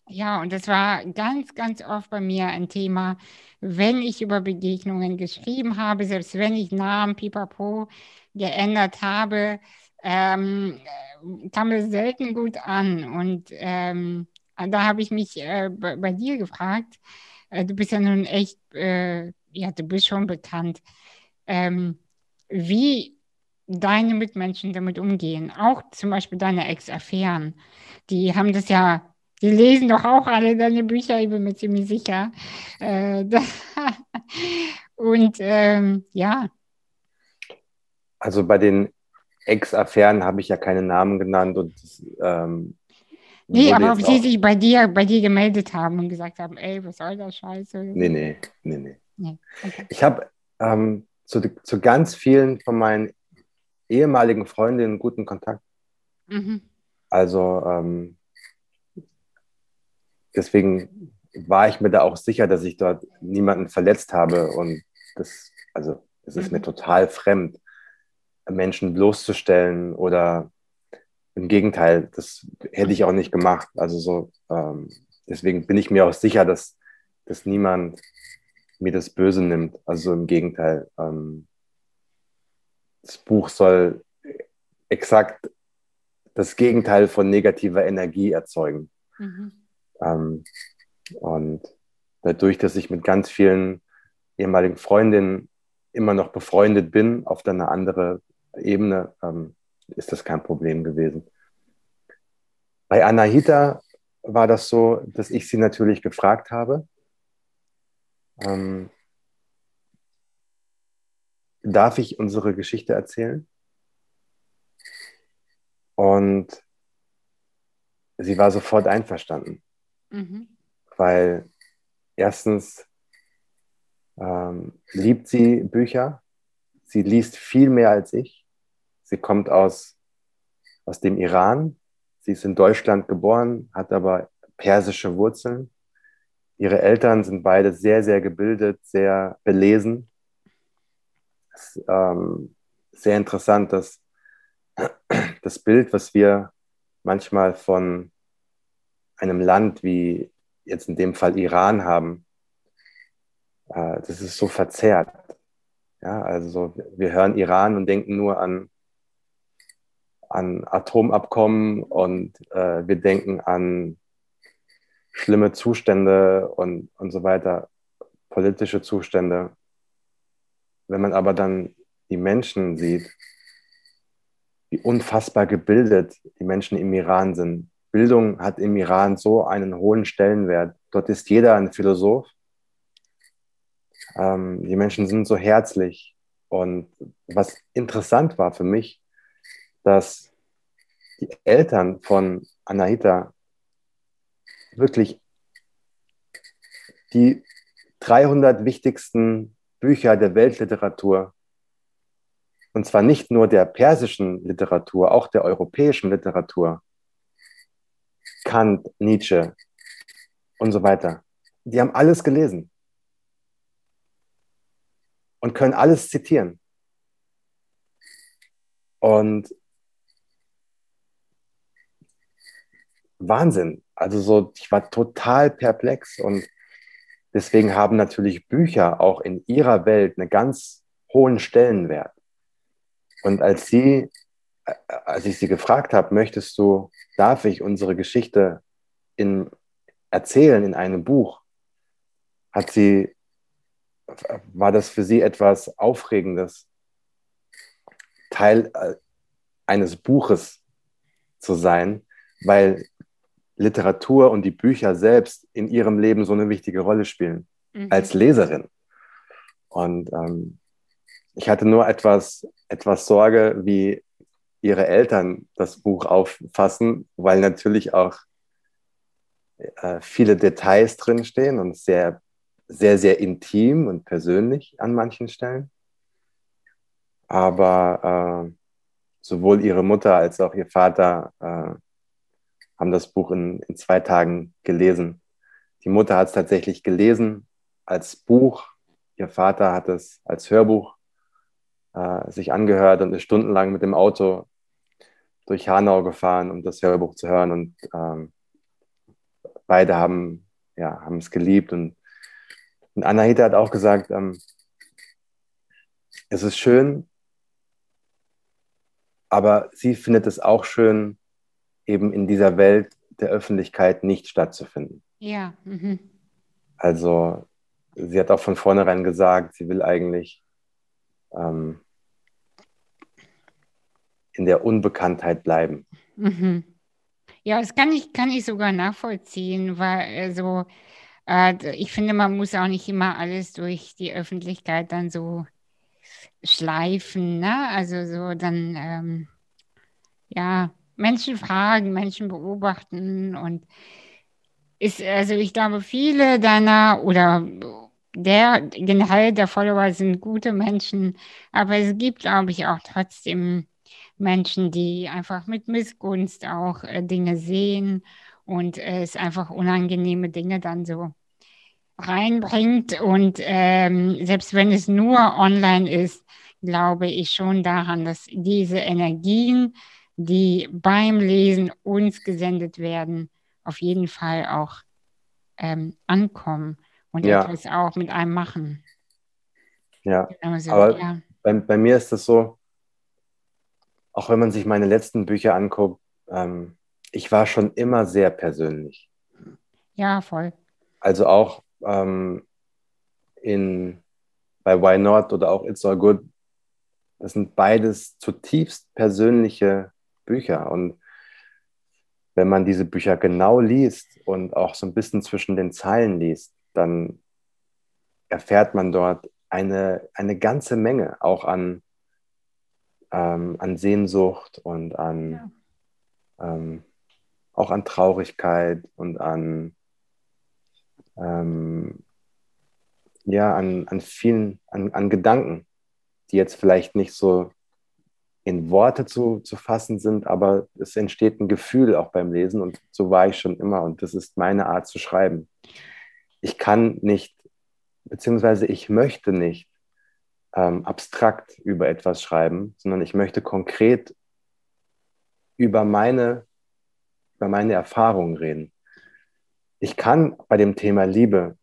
ja, und das war ganz, ganz oft bei mir ein Thema, wenn ich über Begegnungen geschrieben habe, selbst wenn ich Namen pipapo geändert habe, ähm, kam es selten gut an. Und ähm, da habe ich mich äh, bei, bei, dir gefragt, äh, du bist ja nun echt, äh, ja, du bist schon bekannt, ähm, wie deine Mitmenschen damit umgehen, auch zum Beispiel deine Ex-Affären. Die haben das ja die lesen doch auch alle deine Bücher, ich bin mir ziemlich sicher. Äh, und ähm, ja.
Also bei den Ex-Affären habe ich ja keine Namen genannt und ähm,
Nee, aber ob sie sich bei dir, bei dir gemeldet haben und gesagt haben, ey, was soll das Scheiße?
Nee, nee, nee, nee. nee. Okay. Ich habe ähm, zu, zu ganz vielen von meinen ehemaligen Freundinnen guten Kontakt. Mhm. Also ähm, deswegen war ich mir da auch sicher, dass ich dort niemanden verletzt habe. Und das, also, es ist mir mhm. total fremd, Menschen bloßzustellen oder im Gegenteil, das hätte ich auch nicht gemacht. Also so, ähm, deswegen bin ich mir auch sicher, dass, dass niemand mir das Böse nimmt. Also im Gegenteil, ähm, das Buch soll exakt das Gegenteil von negativer Energie erzeugen. Mhm. Ähm, und dadurch, dass ich mit ganz vielen ehemaligen Freundinnen immer noch befreundet bin, auf eine andere Ebene, ähm, ist das kein Problem gewesen. Bei Anahita war das so, dass ich sie natürlich gefragt habe, ähm, darf ich unsere Geschichte erzählen? Und sie war sofort einverstanden. Mhm. Weil erstens ähm, liebt sie Bücher, sie liest viel mehr als ich. Sie kommt aus, aus dem Iran, sie ist in Deutschland geboren, hat aber persische Wurzeln. Ihre Eltern sind beide sehr, sehr gebildet, sehr belesen. Es ähm, sehr interessant, dass das Bild, was wir manchmal von einem Land wie jetzt in dem Fall Iran haben, äh, das ist so verzerrt. Ja, also wir hören Iran und denken nur an, an Atomabkommen und äh, wir denken an schlimme Zustände und, und so weiter, politische Zustände. Wenn man aber dann die Menschen sieht, wie unfassbar gebildet die Menschen im Iran sind, Bildung hat im Iran so einen hohen Stellenwert. Dort ist jeder ein Philosoph. ähm, die Menschen sind so herzlich. Und was interessant war für mich, dass die Eltern von Anahita wirklich die 300 wichtigsten Bücher der Weltliteratur, und zwar nicht nur der persischen Literatur, auch der europäischen Literatur, Kant, Nietzsche und so weiter, die haben alles gelesen und können alles zitieren. Und Wahnsinn. Also so, ich war total perplex und deswegen haben natürlich Bücher auch in ihrer Welt einen ganz hohen Stellenwert. Und als sie, äh, als ich sie gefragt habe, möchtest du, darf ich unsere Geschichte in, erzählen in einem Buch, hat sie, war das für sie etwas Aufregendes, Teil äh, eines Buches zu sein, weil Literatur und die Bücher selbst in ihrem Leben so eine wichtige Rolle spielen mhm. als Leserin. Und ähm, ich hatte nur etwas, etwas Sorge, wie ihre Eltern das Buch auffassen, weil natürlich auch äh, viele Details drinstehen und sehr, sehr, sehr intim und persönlich an manchen Stellen. Aber äh, sowohl ihre Mutter als auch ihr Vater äh, haben das Buch in, in zwei Tagen gelesen. Die Mutter hat es tatsächlich gelesen als Buch. Ihr Vater hat es als Hörbuch äh, sich angehört und ist stundenlang mit dem Auto durch Hanau gefahren, um das Hörbuch zu hören. Und ähm, beide haben ja, haben es geliebt. Und, und Anahita hat auch gesagt, ähm, es ist schön, aber sie findet es auch schön, eben in dieser Welt der Öffentlichkeit nicht stattzufinden.
Ja. Mhm.
Also sie hat auch von vornherein gesagt, sie will eigentlich ähm, in der Unbekanntheit bleiben.
Mhm. Ja, das kann ich, kann ich sogar nachvollziehen, weil so, äh, ich finde, man muss auch nicht immer alles durch die Öffentlichkeit dann so schleifen, ne? Also so dann, ähm, ja, Menschen fragen, Menschen beobachten und ist, also ich glaube, viele deiner oder der generell der Follower sind gute Menschen, aber es gibt, glaube ich, auch trotzdem Menschen, die einfach mit Missgunst auch äh, Dinge sehen und äh, es einfach unangenehme Dinge dann so reinbringt. Und ähm, selbst wenn es nur online ist, glaube ich schon daran, dass diese Energien, die beim Lesen uns gesendet werden, auf jeden Fall auch ähm, ankommen und ja. etwas auch mit einem machen.
Ja, also, aber ja. Bei, bei, mir ist das so, auch wenn man sich meine letzten Bücher anguckt, ähm, ich war schon immer sehr persönlich.
Ja, voll.
Also auch ähm, in, bei Why Not oder auch It's All Good, das sind beides zutiefst persönliche Bücher. Und wenn man diese Bücher genau liest und auch so ein bisschen zwischen den Zeilen liest, dann erfährt man dort eine, eine ganze Menge auch an, ähm, an Sehnsucht und an ja. ähm, auch an Traurigkeit und an ähm, ja, an, an vielen, an, an Gedanken, die jetzt vielleicht nicht so in Worte zu, zu fassen sind, aber es entsteht ein Gefühl auch beim Lesen und so war ich schon immer und das ist meine Art zu schreiben. Ich kann nicht, beziehungsweise ich möchte nicht ähm, abstrakt über etwas schreiben, sondern ich möchte konkret über meine, über meine Erfahrungen reden. Ich kann bei dem Thema Liebe,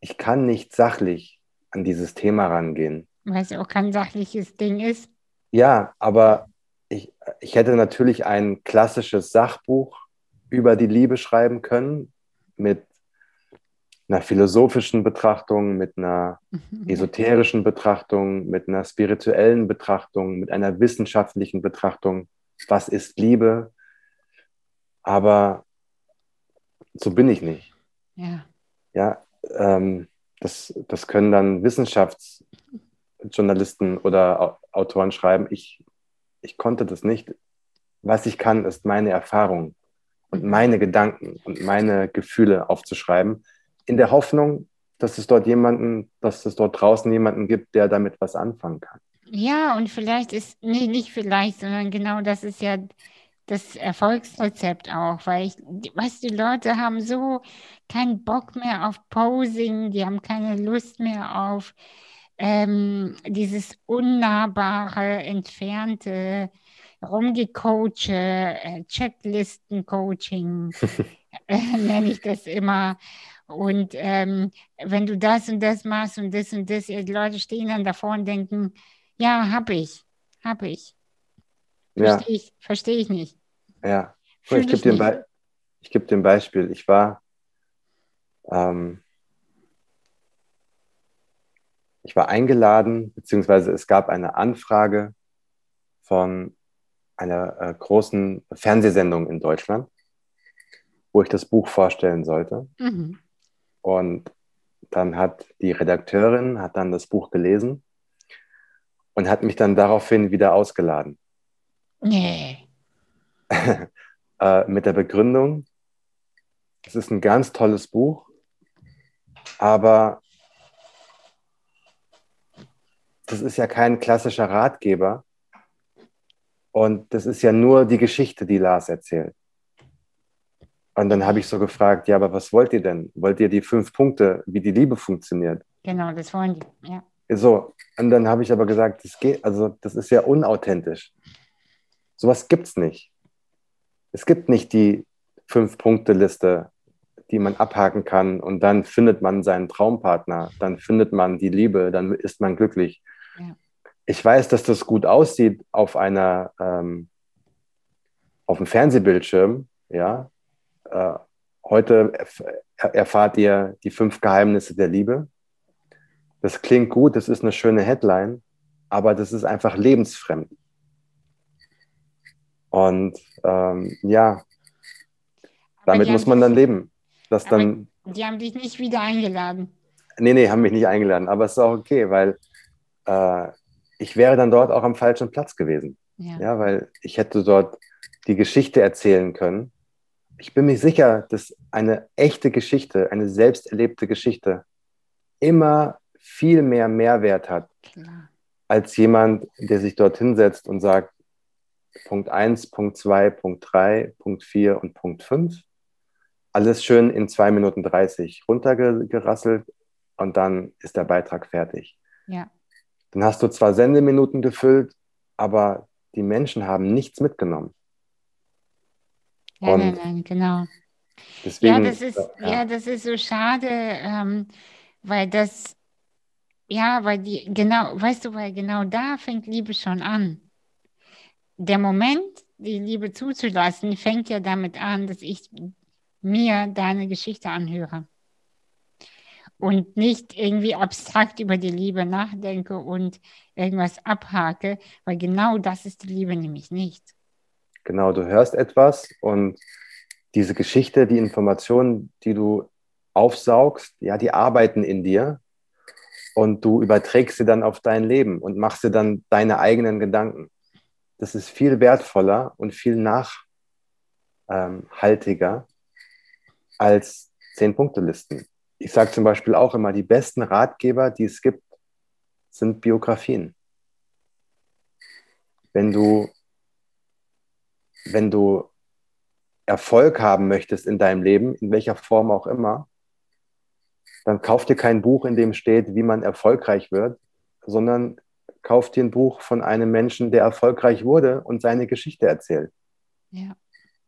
ich kann nicht sachlich an dieses Thema rangehen.
Weil es auch kein sachliches Ding ist.
Ja, aber ich, ich hätte natürlich ein klassisches Sachbuch über die Liebe schreiben können, mit einer philosophischen Betrachtung, mit einer mhm. esoterischen Betrachtung, mit einer spirituellen Betrachtung, mit einer wissenschaftlichen Betrachtung. Was ist Liebe? Aber so bin ich nicht.
Ja.
Ja, ähm, das, das können dann Wissenschaftsjournalisten oder Autoren schreiben. Ich, ich konnte das nicht. Was ich kann, ist meine Erfahrung und meine Gedanken und meine Gefühle aufzuschreiben, in der Hoffnung, dass es dort jemanden, dass es dort draußen jemanden gibt, der damit was anfangen kann.
Ja, und vielleicht ist, nee, nicht vielleicht, sondern genau das ist ja das Erfolgsrezept auch, weil ich, du, die Leute haben so keinen Bock mehr auf Posing, die haben keine Lust mehr auf ähm, dieses unnahbare, entfernte, rumgecoache, äh, Checklisten-Coaching, äh, nenne ich das immer. Und ähm, wenn du das und das machst und das und das, die Leute stehen dann davor und denken, ja, hab ich, hab ich. Verstehe ja. ich, versteh ich nicht.
Ja, ich gebe dir, ein geb dir ein Beispiel. Ich war, ähm, ich war eingeladen, beziehungsweise es gab eine Anfrage von einer äh, großen Fernsehsendung in Deutschland, wo ich das Buch vorstellen sollte. Mhm. Und dann hat die Redakteurin hat dann das Buch gelesen und hat mich dann daraufhin wieder ausgeladen.
Nee.
äh, mit der Begründung, es ist ein ganz tolles Buch, aber das ist ja kein klassischer Ratgeber und das ist ja nur die Geschichte, die Lars erzählt. Und dann habe ich so gefragt, ja, aber was wollt ihr denn? Wollt ihr die fünf Punkte, wie die Liebe funktioniert?
Genau, das wollen die, ja.
So, und dann habe ich aber gesagt, das geht, also das ist ja unauthentisch. Sowas gibt es nicht. Es gibt nicht die Fünf-Punkte-Liste, die man abhaken kann und dann findet man seinen Traumpartner, dann findet man die Liebe, dann ist man glücklich. Ja. Ich weiß, dass das gut aussieht auf einer ähm, auf dem Fernsehbildschirm, ja, äh, heute erfahrt ihr die fünf Geheimnisse der Liebe. Das klingt gut, das ist eine schöne Headline, aber das ist einfach lebensfremd. Und ähm, ja, damit muss man dann leben. Dass dann,
die haben dich nicht wieder eingeladen.
Nee, nee, haben mich nicht eingeladen, aber es ist auch okay, weil äh, ich wäre dann dort auch am falschen Platz gewesen. Ja. ja, weil ich hätte dort die Geschichte erzählen können ich bin mir sicher, dass eine echte Geschichte, eine selbst erlebte Geschichte immer viel mehr Mehrwert hat, Klar. als jemand, der sich dorthin setzt und sagt, Punkt 1, Punkt 2, Punkt 3, Punkt 4 und Punkt 5. Alles schön in 2 Minuten 30 runtergerasselt und dann ist der Beitrag fertig.
Ja.
Dann hast du zwar Sendeminuten gefüllt, aber die Menschen haben nichts mitgenommen.
Ja, nein, nein, genau. Deswegen, ja, das ist, ja. ja das ist so schade, ähm, weil das, ja, weil die, genau, weißt du, weil genau da fängt Liebe schon an. Der Moment, die Liebe zuzulassen, fängt ja damit an, dass ich mir deine Geschichte anhöre und nicht irgendwie abstrakt über die Liebe nachdenke und irgendwas abhake, weil genau das ist die Liebe nämlich nicht.
Genau, du hörst etwas und diese Geschichte, die Informationen, die du aufsaugst, ja, die arbeiten in dir und du überträgst sie dann auf dein Leben und machst dir dann deine eigenen Gedanken. Das ist viel wertvoller und viel nachhaltiger als Zehn-Punkte-Listen. Ich sage zum Beispiel auch immer, die besten Ratgeber, die es gibt, sind Biografien. Wenn du wenn du Erfolg haben möchtest in deinem Leben, in welcher Form auch immer, dann kauf dir kein Buch, in dem steht, wie man erfolgreich wird, sondern kauf dir ein Buch von einem Menschen, der erfolgreich wurde und seine Geschichte erzählt.
Ja.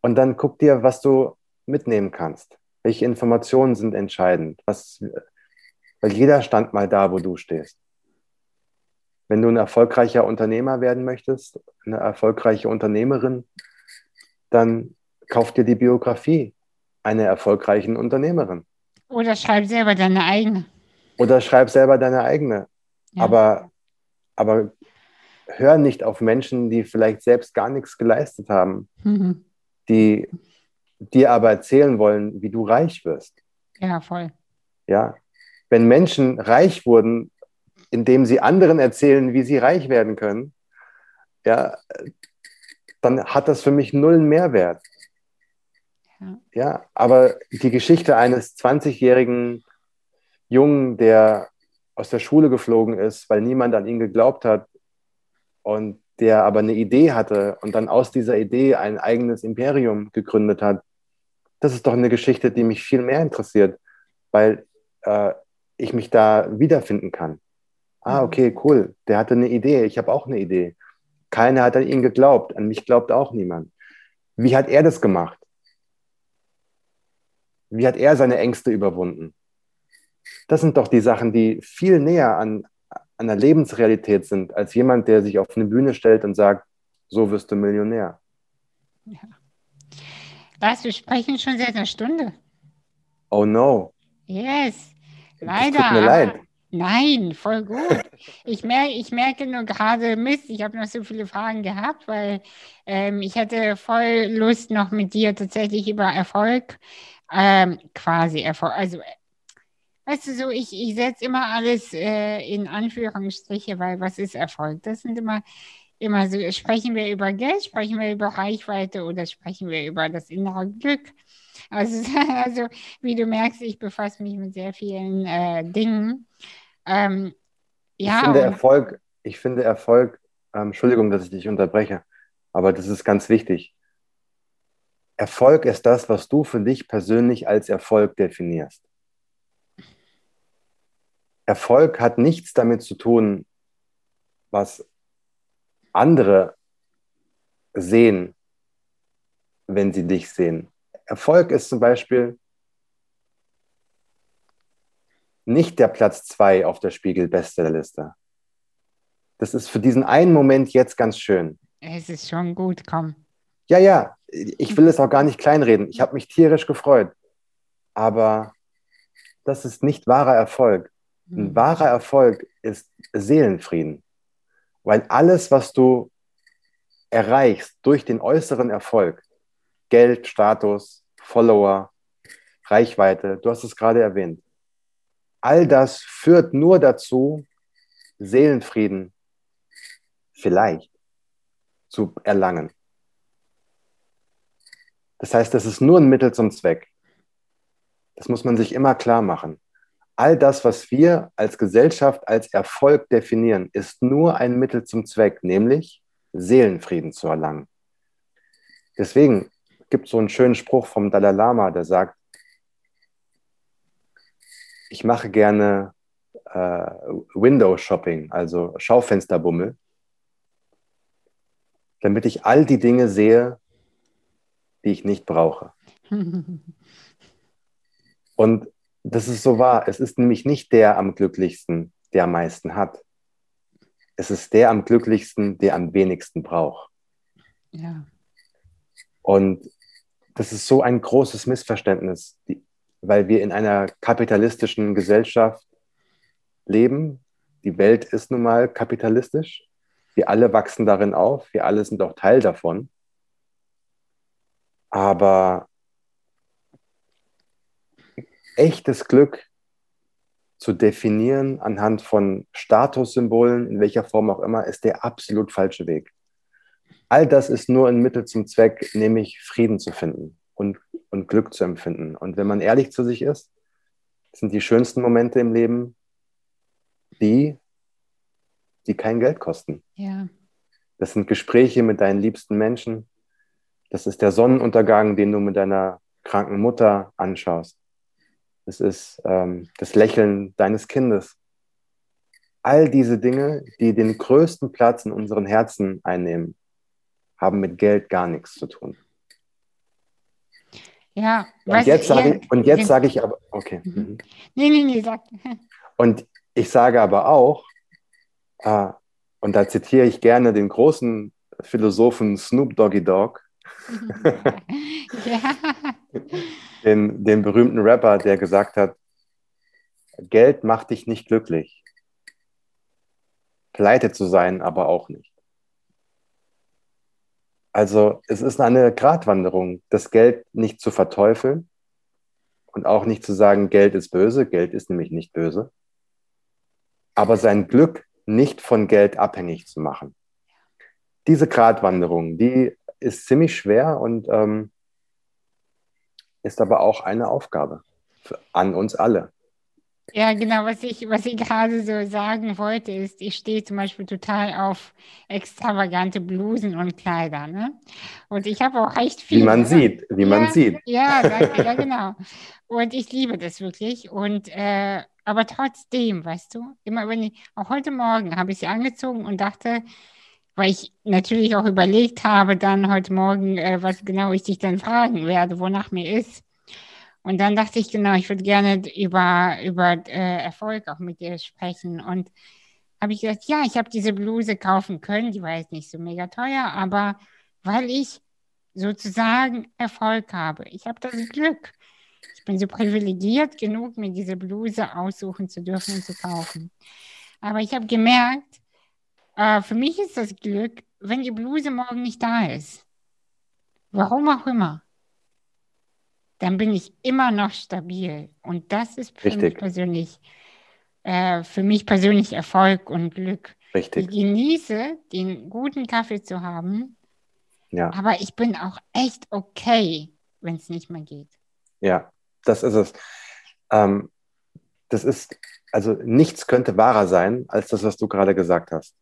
Und dann guck dir, was du mitnehmen kannst. Welche Informationen sind entscheidend? Was, weil jeder stand mal da, wo du stehst. Wenn du ein erfolgreicher Unternehmer werden möchtest, eine erfolgreiche Unternehmerin, dann kauf dir die Biografie einer erfolgreichen Unternehmerin.
Oder schreib selber deine eigene.
Oder schreib selber deine eigene. Ja. Aber, aber hör nicht auf Menschen, die vielleicht selbst gar nichts geleistet haben, mhm. die dir aber erzählen wollen, wie du reich wirst.
Ja, voll.
Ja, wenn Menschen reich wurden, indem sie anderen erzählen, wie sie reich werden können, ja, dann hat das für mich null Mehrwert. Ja. ja, aber die Geschichte eines 20-jährigen Jungen, der aus der Schule geflogen ist, weil niemand an ihn geglaubt hat und der aber eine Idee hatte und dann aus dieser Idee ein eigenes Imperium gegründet hat, das ist doch eine Geschichte, die mich viel mehr interessiert, weil äh, ich mich da wiederfinden kann. Ah, mhm. okay, cool. Der hatte eine Idee. Ich habe auch eine Idee. Keiner hat an ihn geglaubt. An mich glaubt auch niemand. Wie hat er das gemacht? Wie hat er seine Ängste überwunden? Das sind doch die Sachen, die viel näher an, an der Lebensrealität sind, als jemand, der sich auf eine Bühne stellt und sagt, so wirst du Millionär. Ja.
Was, wir sprechen schon seit einer Stunde.
Oh no.
Yes. Leider.
tut mir leid.
Nein, voll gut. Ich, mer ich merke nur gerade Mist, ich habe noch so viele Fragen gehabt, weil ähm, ich hätte voll Lust, noch mit dir tatsächlich über Erfolg, ähm, quasi Erfolg, also weißt du so, ich, ich setze immer alles äh, in Anführungsstriche, weil was ist Erfolg? Das sind immer, immer so, sprechen wir über Geld, sprechen wir über Reichweite oder sprechen wir über das innere Glück? Also, also wie du merkst, ich befasse mich mit sehr vielen äh, Dingen. Ähm,
ja, ich finde Erfolg, ich finde Erfolg, ähm, Entschuldigung, dass ich dich unterbreche, aber das ist ganz wichtig. Erfolg ist das, was du für dich persönlich als Erfolg definierst. Erfolg hat nichts damit zu tun, was andere sehen, wenn sie dich sehen. Erfolg ist zum Beispiel nicht der Platz zwei auf der Spiegel-Bestsellerliste. Das ist für diesen einen Moment jetzt ganz schön.
Es ist schon gut, komm.
Ja, ja, ich will es auch gar nicht kleinreden. Ich habe mich tierisch gefreut. Aber das ist nicht wahrer Erfolg. Ein hm. wahrer Erfolg ist Seelenfrieden. Weil alles, was du erreichst durch den äußeren Erfolg, Geld, Status, Follower, Reichweite, du hast es gerade erwähnt, all das führt nur dazu, Seelenfrieden vielleicht zu erlangen. Das heißt, das ist nur ein Mittel zum Zweck. Das muss man sich immer klar machen. All das, was wir als Gesellschaft als Erfolg definieren, ist nur ein Mittel zum Zweck, nämlich Seelenfrieden zu erlangen. Deswegen gibt es so einen schönen Spruch vom Dalai Lama, der sagt, ich mache gerne äh, Window Shopping, also Schaufensterbummel, damit ich all die Dinge sehe, die ich nicht brauche. Und das ist so wahr. Es ist nämlich nicht der am glücklichsten, der am meisten hat. Es ist der am glücklichsten, der am wenigsten braucht.
Ja.
Und das ist so ein großes Missverständnis, weil wir in einer kapitalistischen Gesellschaft leben. Die Welt ist nun mal kapitalistisch. Wir alle wachsen darin auf. Wir alle sind auch Teil davon. Aber echtes Glück zu definieren anhand von Statussymbolen, in welcher Form auch immer, ist der absolut falsche Weg. All das ist nur ein Mittel zum Zweck, nämlich Frieden zu finden und, und Glück zu empfinden. Und wenn man ehrlich zu sich ist, sind die schönsten Momente im Leben die, die kein Geld kosten.
Ja.
Das sind Gespräche mit deinen liebsten Menschen. Das ist der Sonnenuntergang, den du mit deiner kranken Mutter anschaust. Es ist ähm, das Lächeln deines Kindes. All diese Dinge, die den größten Platz in unseren Herzen einnehmen, haben mit Geld gar nichts zu tun.
Ja,
und jetzt sage ich, und jetzt sage ich aber, okay. Mhm.
mhm. Nee, nee, nee, sag.
Und ich sage aber auch, äh, und da zitiere ich gerne den großen Philosophen Snoop Doggy Dogg, ja. den, den berühmten Rapper, der gesagt hat, Geld macht dich nicht glücklich. Pleite zu sein, aber auch nicht. Also es ist eine Gratwanderung, das Geld nicht zu verteufeln und auch nicht zu sagen, Geld ist böse. Geld ist nämlich nicht böse. Aber sein Glück nicht von Geld abhängig zu machen. Diese Gratwanderung, die ist ziemlich schwer und ähm, ist aber auch eine Aufgabe für, an uns alle.
Ja, genau, was ich, was ich gerade so sagen wollte, ist, ich stehe zum Beispiel total auf extravagante Blusen und Kleider. Ne? Und ich habe auch echt viele.
Wie man sieht, wie
ja,
man sieht.
Ja, danke, ja, genau. Und ich liebe das wirklich. Und äh, aber trotzdem, weißt du, immer wenn ich, auch heute Morgen habe ich sie angezogen und dachte, weil ich natürlich auch überlegt habe, dann heute Morgen, äh, was genau ich dich dann fragen werde, wonach mir ist. Und dann dachte ich, genau, ich würde gerne über, über äh, Erfolg auch mit dir sprechen. Und habe ich gesagt, ja, ich habe diese Bluse kaufen können, die war jetzt nicht so mega teuer, aber weil ich sozusagen Erfolg habe. Ich habe das Glück. Ich bin so privilegiert genug, mir diese Bluse aussuchen zu dürfen und zu kaufen. Aber ich habe gemerkt, äh, für mich ist das Glück, wenn die Bluse morgen nicht da ist. Warum auch immer. Dann bin ich immer noch stabil. Und das ist für
Richtig.
mich persönlich, äh, für mich persönlich Erfolg und Glück.
Richtig.
Ich genieße, den guten Kaffee zu haben,
Ja,
aber ich bin auch echt okay, wenn es nicht mehr geht.
ja, das ist es. Ähm, das ist, also nichts könnte wahrer sein, als das, was du gerade gesagt hast.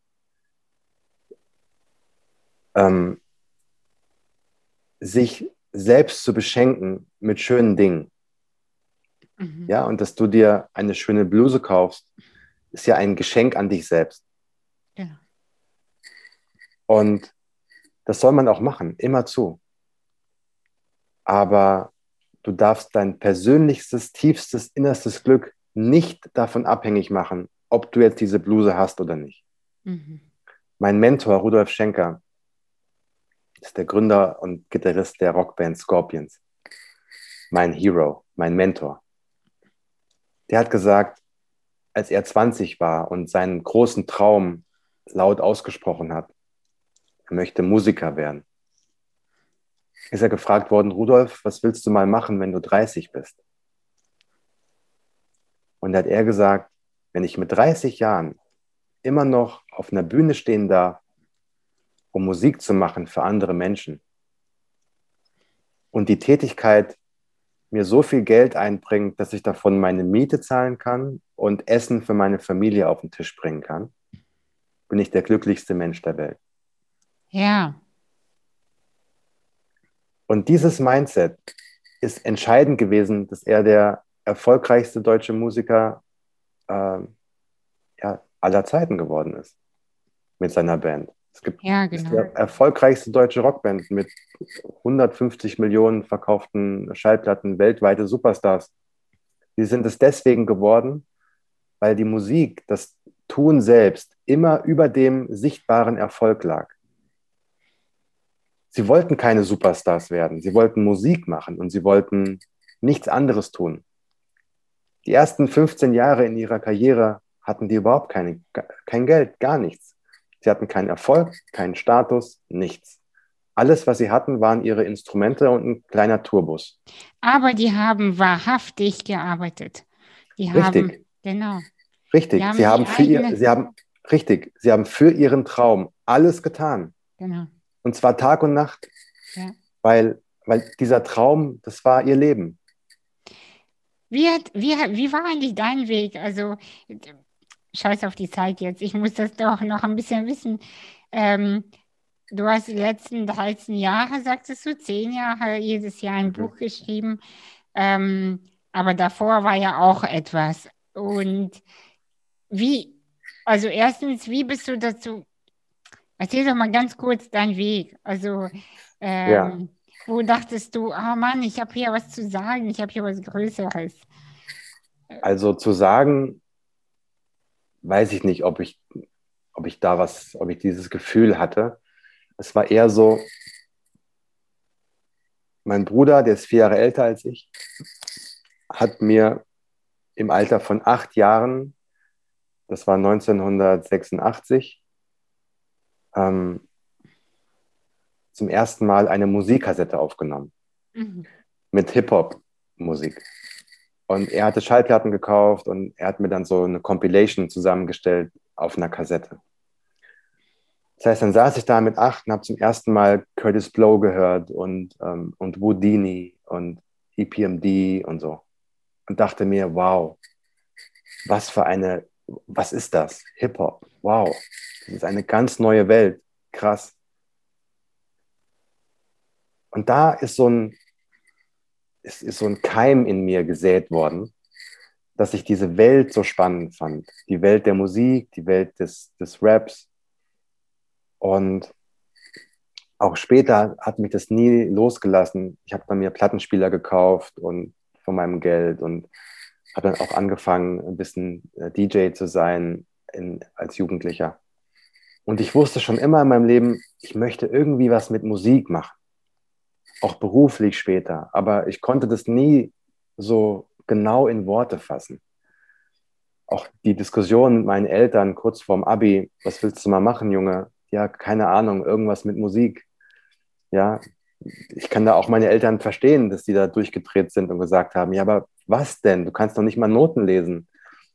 Ähm, sich selbst zu beschenken mit schönen Dingen.
Mhm.
Ja, und dass du dir eine schöne Bluse kaufst, ist ja ein Geschenk an dich selbst.
Genau.
Und das soll man auch machen, immer zu. Aber du darfst dein persönlichstes, tiefstes, innerstes Glück nicht davon abhängig machen, ob du jetzt diese Bluse hast oder nicht.
Mhm.
Mein Mentor Rudolf Schenker ist der Gründer und Gitarrist der Rockband Scorpions. Mein Hero, mein Mentor. Der hat gesagt, als er 20 war und seinen großen Traum laut ausgesprochen hat, er möchte Musiker werden, ist er gefragt worden, Rudolf, was willst du mal machen, wenn du 30 bist? Und hat er gesagt, wenn ich mit 30 Jahren immer noch auf einer Bühne stehen darf, um Musik zu machen für andere Menschen und die Tätigkeit mir so viel Geld einbringt, dass ich davon meine Miete zahlen kann und Essen für meine Familie auf den Tisch bringen kann, bin ich der glücklichste Mensch der Welt.
Ja,
Und dieses Mindset ist entscheidend gewesen, dass er der erfolgreichste deutsche Musiker äh, ja, aller Zeiten geworden ist mit seiner Band. Es gibt
ja, genau.
der erfolgreichste deutsche Rockband mit 150 Millionen verkauften Schallplatten, weltweite Superstars. Sie sind es deswegen geworden, weil die Musik, das Tun selbst, immer über dem sichtbaren Erfolg lag. Sie wollten keine Superstars werden, sie wollten Musik machen und sie wollten nichts anderes tun. Die ersten 15 Jahre in ihrer Karriere hatten die überhaupt keine, kein Geld, gar nichts. Sie hatten keinen Erfolg, keinen Status, nichts. Alles, was sie hatten, waren ihre Instrumente und ein kleiner Tourbus.
Aber die haben wahrhaftig gearbeitet. Die haben,
Richtig.
genau.
Richtig.
Haben
sie haben für ihr, sie haben, richtig, sie haben für ihren Traum alles getan.
Genau.
Und zwar Tag und Nacht.
Ja.
Weil, weil dieser Traum, das war ihr Leben.
Wie, hat, wie, wie war eigentlich dein Weg? Also, scheiß auf die Zeit jetzt. Ich muss das doch noch ein bisschen wissen. Ähm, du hast die letzten 13 Jahre, sagtest du, 10 Jahre, jedes Jahr ein Buch geschrieben. Ähm, aber davor war ja auch etwas. Und wie, also erstens, wie bist du dazu? Erzähl doch mal ganz kurz deinen Weg. Also, ähm,
Ja.
wo dachtest du, oh Mann, ich habe hier was zu sagen, ich habe hier was Größeres.
Also zu sagen, weiß ich nicht, ob ich, ob ich da was, ob ich dieses Gefühl hatte. Es war eher so, mein Bruder, der ist vier Jahre älter als ich, hat mir im Alter von acht Jahren, das war 1986, ähm, zum ersten Mal eine Musikkassette aufgenommen
Mhm.
mit Hip-Hop-Musik. Und er hatte Schallplatten gekauft und er hat mir dann so eine Compilation zusammengestellt auf einer Kassette. Das heißt, dann saß ich da mit acht und habe zum ersten Mal Curtis Blow gehört und, ähm, und Houdini und EPMD und so. Und dachte mir, wow, was für eine, was ist das? Hip-Hop. Wow, das ist eine ganz neue Welt. Krass. Und da ist so ein, ist, ist so ein Keim in mir gesät worden, dass ich diese Welt so spannend fand. Die Welt der Musik, die Welt des, des Raps, und auch später hat mich das nie losgelassen. Ich habe dann mir Plattenspieler gekauft und von meinem Geld und habe dann auch angefangen, ein bisschen äh, DJ zu sein in, als Jugendlicher. Und ich wusste schon immer in meinem Leben, ich möchte irgendwie was mit Musik machen. Auch beruflich später. Aber ich konnte das nie so genau in Worte fassen. Auch die Diskussion mit meinen Eltern kurz vorm Abi, was willst du mal machen, Junge? ja, keine Ahnung, irgendwas mit Musik. Ja, ich kann da auch meine Eltern verstehen, dass die da durchgedreht sind und gesagt haben, ja, aber was denn? Du kannst doch nicht mal Noten lesen.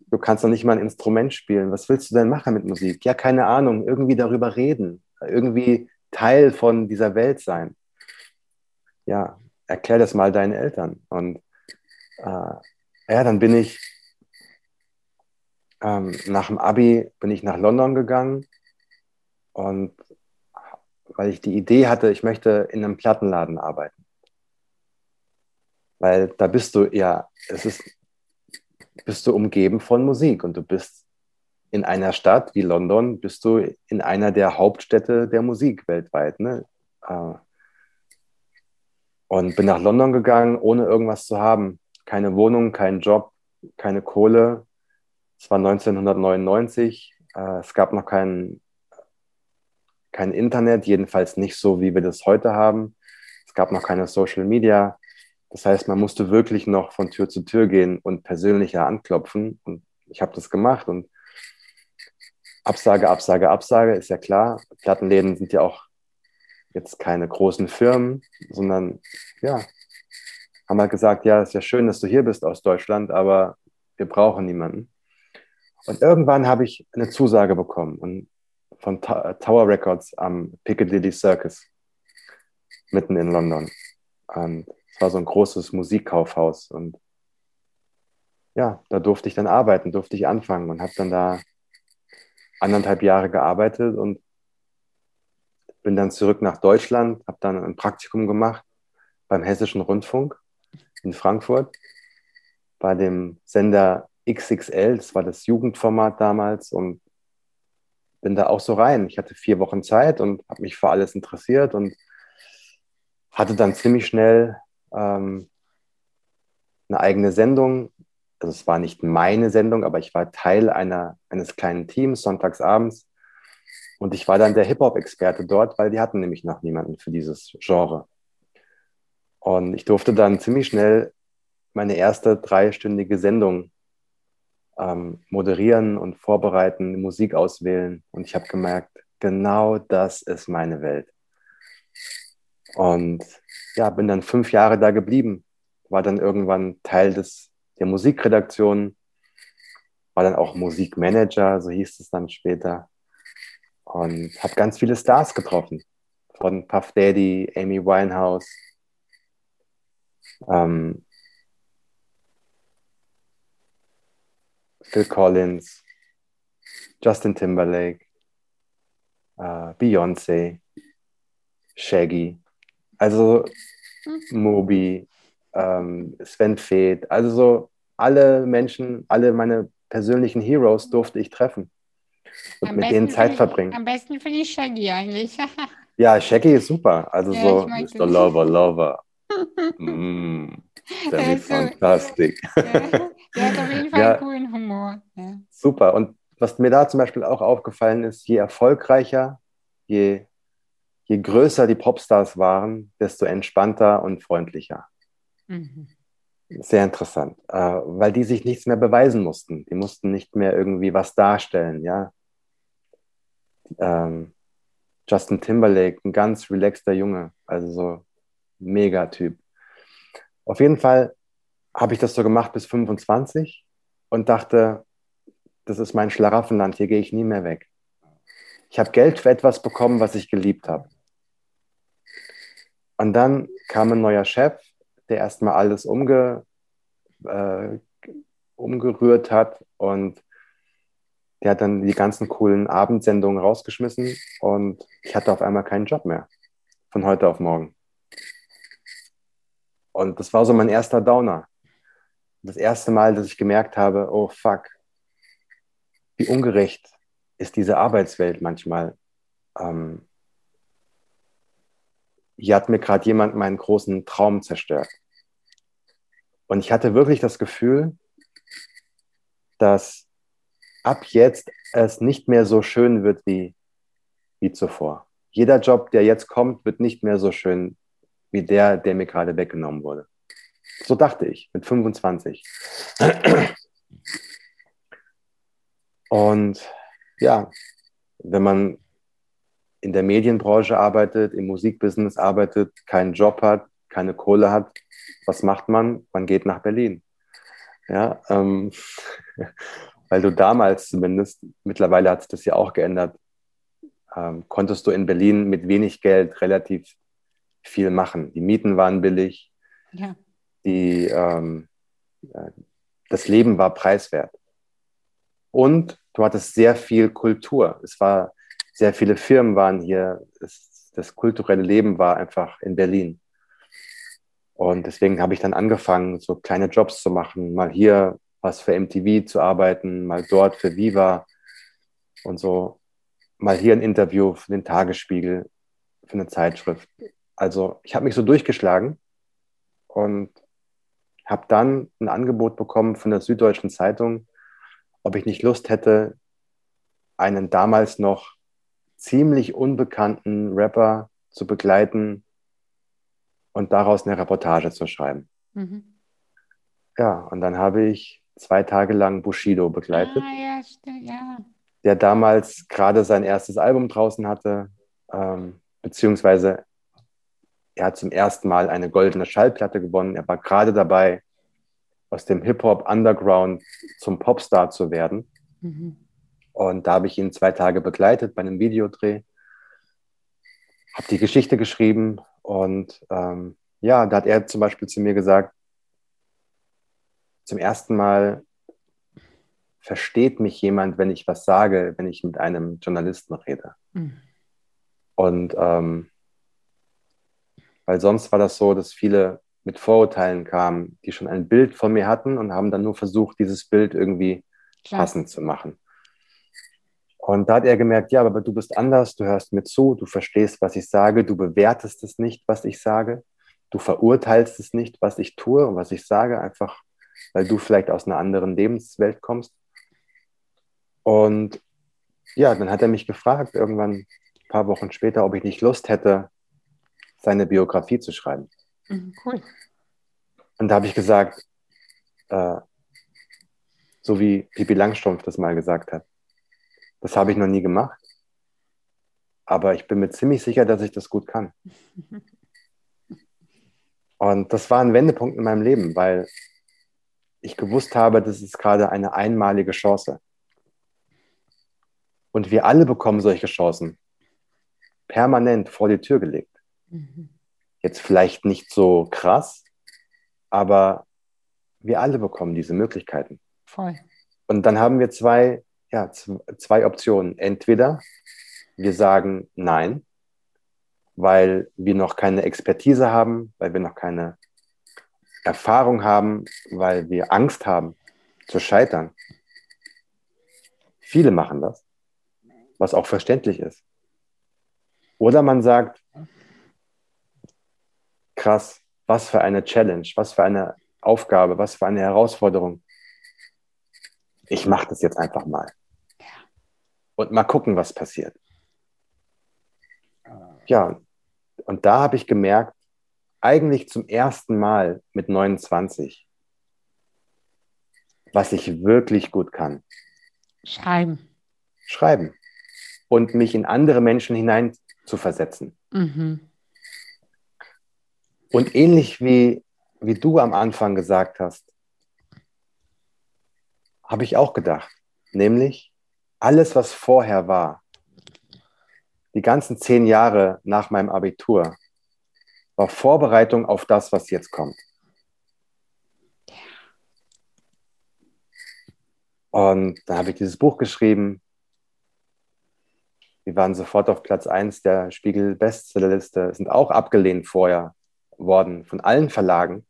Du kannst doch nicht mal ein Instrument spielen. Was willst du denn machen mit Musik? Ja, keine Ahnung, irgendwie darüber reden, irgendwie Teil von dieser Welt sein. Ja, erklär das mal deinen Eltern. Und äh, ja, dann bin ich ähm, nach dem Abi bin ich nach London gegangen und weil ich die Idee hatte, ich möchte in einem Plattenladen arbeiten. Weil da bist du ja, es ist, bist du umgeben von Musik und du bist in einer Stadt wie London, bist du in einer der Hauptstädte der Musik weltweit. Ne? Äh, und bin nach London gegangen, ohne irgendwas zu haben. Keine Wohnung, keinen Job, keine Kohle. Es war 1999. Äh, es gab noch keinen kein Internet, jedenfalls nicht so, wie wir das heute haben. Es gab noch keine Social Media. Das heißt, man musste wirklich noch von Tür zu Tür gehen und persönlicher anklopfen. Und ich habe das gemacht und Absage, Absage, Absage, ist ja klar. Plattenläden sind ja auch jetzt keine großen Firmen, sondern ja, haben halt gesagt, ja, ist ja schön, dass du hier bist aus Deutschland, aber wir brauchen niemanden. Und irgendwann habe ich eine Zusage bekommen und von Tower Records am Piccadilly Circus mitten in London. Und es war so ein großes Musikkaufhaus und ja, da durfte ich dann arbeiten, durfte ich anfangen und habe dann da anderthalb Jahre gearbeitet und bin dann zurück nach Deutschland, habe dann ein Praktikum gemacht beim Hessischen Rundfunk in Frankfurt, bei dem Sender XXL, das war das Jugendformat damals und bin da auch so rein. Ich hatte vier Wochen Zeit und habe mich für alles interessiert und hatte dann ziemlich schnell ähm, eine eigene Sendung. Also es war nicht meine Sendung, aber ich war Teil einer, eines kleinen Teams sonntags abends. Und ich war dann der Hip-Hop-Experte dort, weil die hatten nämlich noch niemanden für dieses Genre. Und ich durfte dann ziemlich schnell meine erste dreistündige Sendung ähm, moderieren und vorbereiten, Musik auswählen. Und ich habe gemerkt, genau das ist meine Welt. Und ja, bin dann fünf Jahre da geblieben, war dann irgendwann Teil des, der Musikredaktion, war dann auch Musikmanager, so hieß es dann später. Und habe ganz viele Stars getroffen, von Puff Daddy, Amy Winehouse, ähm, Phil Collins, Justin Timberlake, äh, Beyoncé, Shaggy, also hm. Moby, ähm, Sven Feth, also so alle Menschen, alle meine persönlichen Heroes durfte ich treffen und am mit denen Zeit
ich,
verbringen.
Am besten finde ich Shaggy eigentlich.
ja, Shaggy ist super. Also ja, so Mr. Lover, Lover. mm, Semi-fantastic.
Ja. Der hat auf jeden Fall ja, einen coolen Humor. Ja.
Super. Und was mir da zum Beispiel auch aufgefallen ist, je erfolgreicher, je, je größer die Popstars waren, desto entspannter und freundlicher. Mhm. Sehr interessant, äh, weil die sich nichts mehr beweisen mussten. Die mussten nicht mehr irgendwie was darstellen, ja. Ähm, Justin Timberlake, ein ganz relaxter Junge, also so mega Typ. Auf jeden Fall habe ich das so gemacht bis 25 und dachte, das ist mein Schlaraffenland, hier gehe ich nie mehr weg. Ich habe Geld für etwas bekommen, was ich geliebt habe. Und dann kam ein neuer Chef, der erstmal alles umge, äh, umgerührt hat und der hat dann die ganzen coolen Abendsendungen rausgeschmissen und ich hatte auf einmal keinen Job mehr. Von heute auf morgen. Und das war so mein erster Downer. Das erste Mal, dass ich gemerkt habe, oh fuck, wie ungerecht ist diese Arbeitswelt manchmal. Ähm, hier hat mir gerade jemand meinen großen Traum zerstört. Und ich hatte wirklich das Gefühl, dass ab jetzt es nicht mehr so schön wird wie, wie zuvor. Jeder Job, der jetzt kommt, wird nicht mehr so schön wie der, der mir gerade weggenommen wurde. So dachte ich mit 25. Und ja, wenn man in der Medienbranche arbeitet, im Musikbusiness arbeitet, keinen Job hat, keine Kohle hat, was macht man? Man geht nach Berlin. Ja, ähm, weil du damals zumindest, mittlerweile hat sich das ja auch geändert, ähm, konntest du in Berlin mit wenig Geld relativ viel machen. Die Mieten waren billig, ja. die, ähm, das Leben war preiswert. Und du hattest sehr viel Kultur. Es war, sehr viele Firmen waren hier. Es, das kulturelle Leben war einfach in Berlin. Und deswegen habe ich dann angefangen, so kleine Jobs zu machen, mal hier was für MTV zu arbeiten, mal dort für Viva und so, mal hier ein Interview für den Tagesspiegel, für eine Zeitschrift. Also ich habe mich so durchgeschlagen und habe dann ein Angebot bekommen von der Süddeutschen Zeitung, ob ich nicht Lust hätte, einen damals noch ziemlich unbekannten Rapper zu begleiten und daraus eine Reportage zu schreiben. Mhm. Ja, und dann habe ich zwei Tage lang Bushido begleitet, ah, ja, stimmt, ja. der damals gerade sein erstes Album draußen hatte, ähm, beziehungsweise er hat zum ersten Mal eine goldene Schallplatte gewonnen. Er war gerade dabei, aus dem Hip-Hop Underground zum Popstar zu werden. Mhm. Und da habe ich ihn zwei Tage begleitet bei einem Videodreh, habe die Geschichte geschrieben und ähm, ja, da hat er zum Beispiel zu mir gesagt, zum ersten Mal versteht mich jemand, wenn ich was sage, wenn ich mit einem Journalisten rede. Mhm. Und ähm, weil sonst war das so, dass viele mit Vorurteilen kamen, die schon ein Bild von mir hatten und haben dann nur versucht, dieses Bild irgendwie Klar. passend zu machen. Und da hat er gemerkt, ja, aber du bist anders, du hörst mir zu, du verstehst, was ich sage, du bewertest es nicht, was ich sage, du verurteilst es nicht, was ich tue und was ich sage, einfach weil du vielleicht aus einer anderen Lebenswelt kommst. Und ja, dann hat er mich gefragt, irgendwann ein paar Wochen später, ob ich nicht Lust hätte, seine Biografie zu schreiben. Mhm, cool. Und da habe ich gesagt, äh, so wie Pipi Langstrumpf das mal gesagt hat, das habe ich noch nie gemacht, aber ich bin mir ziemlich sicher, dass ich das gut kann. Und das war ein Wendepunkt in meinem Leben, weil ich gewusst habe, das ist gerade eine einmalige Chance. Und wir alle bekommen solche Chancen permanent vor die Tür gelegt. Mhm. Jetzt vielleicht nicht so krass, aber wir alle bekommen diese Möglichkeiten. Voll. Und dann haben wir zwei, ja, zwei Optionen. Entweder wir sagen Nein, weil wir noch keine Expertise haben, weil wir noch keine Erfahrung haben, weil wir Angst haben zu scheitern. Viele machen das, was auch verständlich ist. Oder man sagt, krass, was für eine Challenge, was für eine Aufgabe, was für eine Herausforderung. Ich mache das jetzt einfach mal. Und mal gucken, was passiert. Ja, und da habe ich gemerkt, eigentlich zum ersten Mal mit 29, was ich wirklich gut kann.
Schreiben.
Schreiben. Und mich in andere Menschen hinein zu versetzen. Mhm. Und ähnlich wie, wie du am Anfang gesagt hast, habe ich auch gedacht. Nämlich alles, was vorher war, die ganzen zehn Jahre nach meinem Abitur, war Vorbereitung auf das, was jetzt kommt. Und dann habe ich dieses Buch geschrieben. Wir waren sofort auf Platz 1 der Spiegel-Bestsellerliste, sind auch abgelehnt vorher worden von allen Verlagen.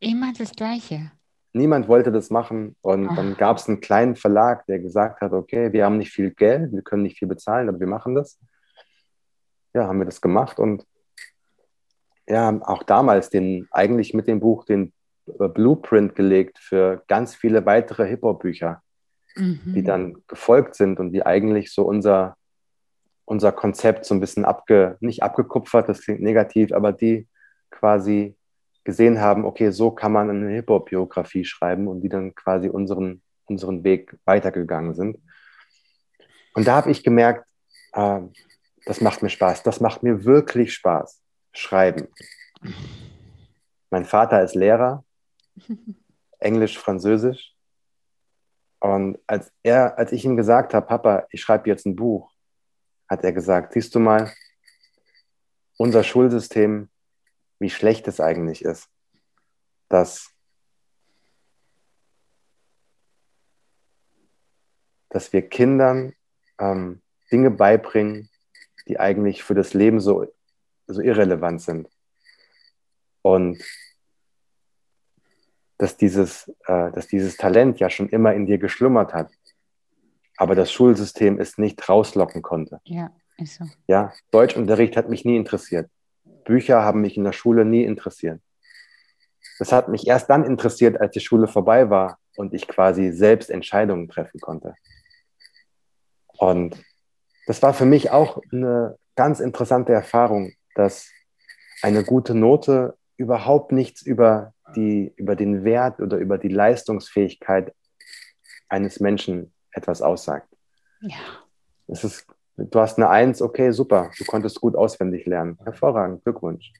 Immer das Gleiche.
Niemand wollte das machen. Und Ach. dann gab es einen kleinen Verlag, der gesagt hat, okay, wir haben nicht viel Geld, wir können nicht viel bezahlen, aber wir machen das. Ja, haben wir das gemacht und ja, auch damals den, eigentlich mit dem Buch den äh, Blueprint gelegt für ganz viele weitere Hip-Hop-Bücher, mhm. die dann gefolgt sind und die eigentlich so unser, unser Konzept so ein bisschen abge, nicht abgekupfert, das klingt negativ, aber die quasi gesehen haben, okay, so kann man eine Hip-Hop-Biografie schreiben und die dann quasi unseren, unseren Weg weitergegangen sind. Und da habe ich gemerkt, äh, das macht mir Spaß, das macht mir wirklich Spaß, schreiben. Mein Vater ist Lehrer, Englisch, Französisch. Und als, er, als ich ihm gesagt habe, Papa, ich schreibe jetzt ein Buch, hat er gesagt, siehst du mal, unser Schulsystem wie schlecht es eigentlich ist, dass, dass wir Kindern ähm, Dinge beibringen, die eigentlich für das Leben so, so irrelevant sind. Und dass dieses, äh, dass dieses Talent ja schon immer in dir geschlummert hat, aber das Schulsystem es nicht rauslocken konnte.
Ja, ist so.
Ja, Deutschunterricht hat mich nie interessiert. Bücher haben mich in der Schule nie interessiert. Das hat mich erst dann interessiert, als die Schule vorbei war und ich quasi selbst Entscheidungen treffen konnte. Und das war für mich auch eine ganz interessante Erfahrung, dass eine gute Note überhaupt nichts über, die, über den Wert oder über die Leistungsfähigkeit eines Menschen etwas aussagt.
Ja.
Es ist Du hast eine Eins, okay, super. Du konntest gut auswendig lernen. Hervorragend, Glückwunsch.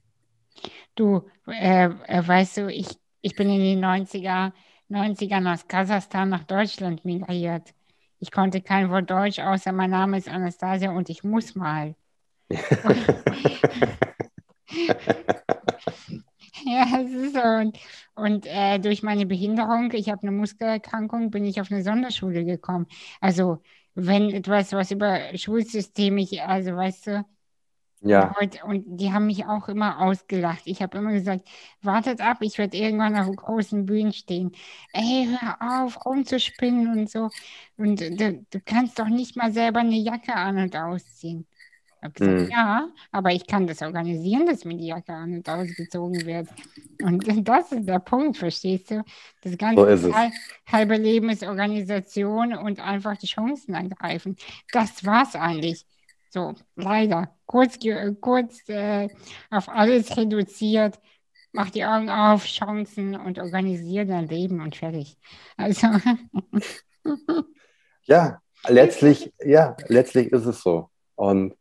Du, äh, äh, weißt du, ich, ich bin in den 90er, 90ern aus Kasachstan nach Deutschland migriert. Ich konnte kein Wort Deutsch, außer mein Name ist Anastasia und ich muss mal. ja, es ist so. Und, und äh, durch meine Behinderung, ich habe eine Muskelerkrankung, bin ich auf eine Sonderschule gekommen. Also wenn etwas, was über Schulsystem ich, also weißt du,
ja.
Und, und die haben mich auch immer ausgelacht. Ich habe immer gesagt, wartet ab, ich werde irgendwann auf großen Bühnen stehen. Ey, hör auf, rumzuspinnen und so. Und du, du kannst doch nicht mal selber eine Jacke an und ausziehen habe gesagt, mhm. ja, aber ich kann das organisieren, dass mir die Jacke an und ausgezogen wird. Und das ist der Punkt, verstehst du? Das ganze
so
halbe Leben ist Organisation und einfach die Chancen angreifen. Das war's eigentlich. So, leider. Kurz, kurz äh, auf alles reduziert. Mach die Augen auf, Chancen und organisiere dein Leben und fertig. Also.
ja, letztlich, ja, letztlich ist es so. Und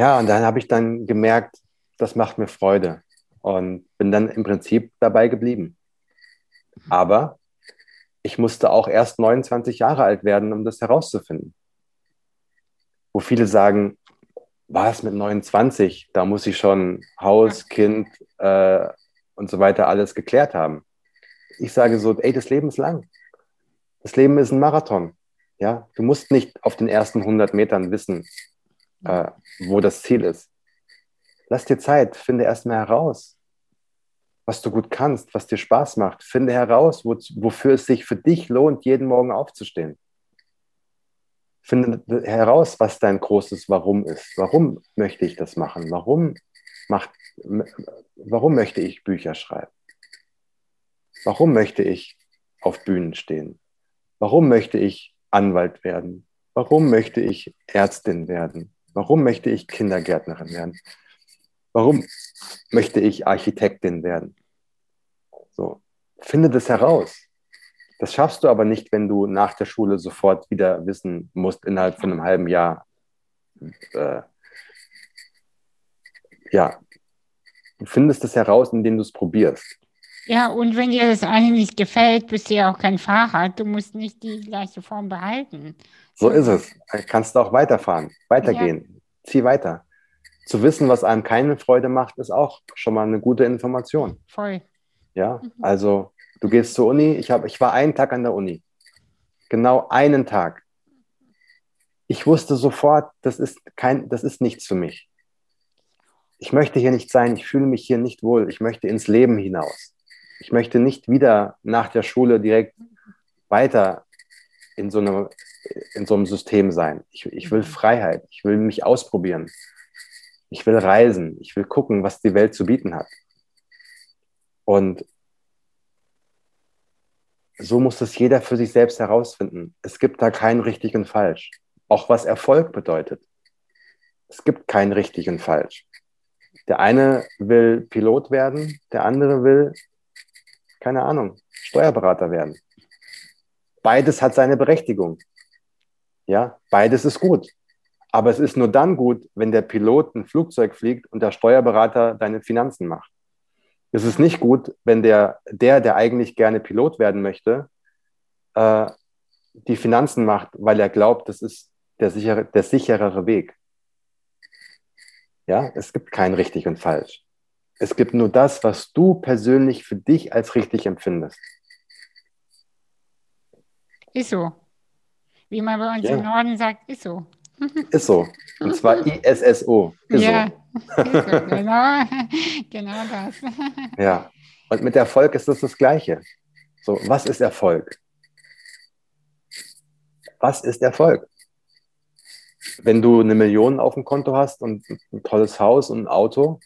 ja, und dann habe ich dann gemerkt, das macht mir Freude und bin dann im Prinzip dabei geblieben. Aber ich musste auch erst 29 Jahre alt werden, um das herauszufinden. Wo viele sagen, was mit 29? Da muss ich schon Haus, Kind äh, und so weiter alles geklärt haben. Ich sage so, ey, das Leben ist lang. Das Leben ist ein Marathon. Ja, du musst nicht auf den ersten 100 Metern wissen, äh, wo das Ziel ist. Lass dir Zeit, finde erstmal heraus, was du gut kannst, was dir Spaß macht. Finde heraus, wo, wofür es sich für dich lohnt, jeden Morgen aufzustehen. Finde heraus, was dein großes Warum ist. Warum möchte ich das machen? Warum, macht, warum möchte ich Bücher schreiben? Warum möchte ich auf Bühnen stehen? Warum möchte ich Anwalt werden? Warum möchte ich Ärztin werden? Warum möchte ich Kindergärtnerin werden? Warum möchte ich Architektin werden? So, finde das heraus. Das schaffst du aber nicht, wenn du nach der Schule sofort wieder wissen musst, innerhalb von einem halben Jahr. Äh, ja, Du findest es heraus, indem du es probierst.
Ja, und wenn dir das eine nicht gefällt, bist du ja auch kein Fahrrad. Du musst nicht die gleiche Form behalten.
So ist es. Kannst du auch weiterfahren, weitergehen. Ja. Zieh weiter. Zu wissen, was einem keine Freude macht, ist auch schon mal eine gute Information.
Voll.
Ja, mhm. also du gehst zur Uni. Ich, hab, ich war einen Tag an der Uni. Genau einen Tag. Ich wusste sofort, das ist, kein, das ist nichts für mich. Ich möchte hier nicht sein. Ich fühle mich hier nicht wohl. Ich möchte ins Leben hinaus. Ich möchte nicht wieder nach der Schule direkt weiter in so, eine, in so einem System sein. Ich, ich will Freiheit. Ich will mich ausprobieren. Ich will reisen. Ich will gucken, was die Welt zu bieten hat. Und so muss es jeder für sich selbst herausfinden. Es gibt da kein richtig und falsch. Auch was Erfolg bedeutet. Es gibt kein richtig und falsch. Der eine will Pilot werden, der andere will keine Ahnung, Steuerberater werden. Beides hat seine Berechtigung. Ja, beides ist gut. Aber es ist nur dann gut, wenn der Pilot ein Flugzeug fliegt und der Steuerberater deine Finanzen macht. Es ist nicht gut, wenn der, der, der eigentlich gerne Pilot werden möchte, äh, die Finanzen macht, weil er glaubt, das ist der, sichere, der sicherere Weg. Ja, es gibt kein richtig und falsch. Es gibt nur das, was du persönlich für dich als richtig empfindest.
Ist so. Wie man bei uns ja. im Norden sagt, ist so.
Ist so. Und zwar ISSO. Ist
ja, so. Ist so. Genau, genau das.
Ja. Und mit Erfolg ist das das Gleiche. So, was ist Erfolg? Was ist Erfolg? Wenn du eine Million auf dem Konto hast und ein tolles Haus und ein Auto,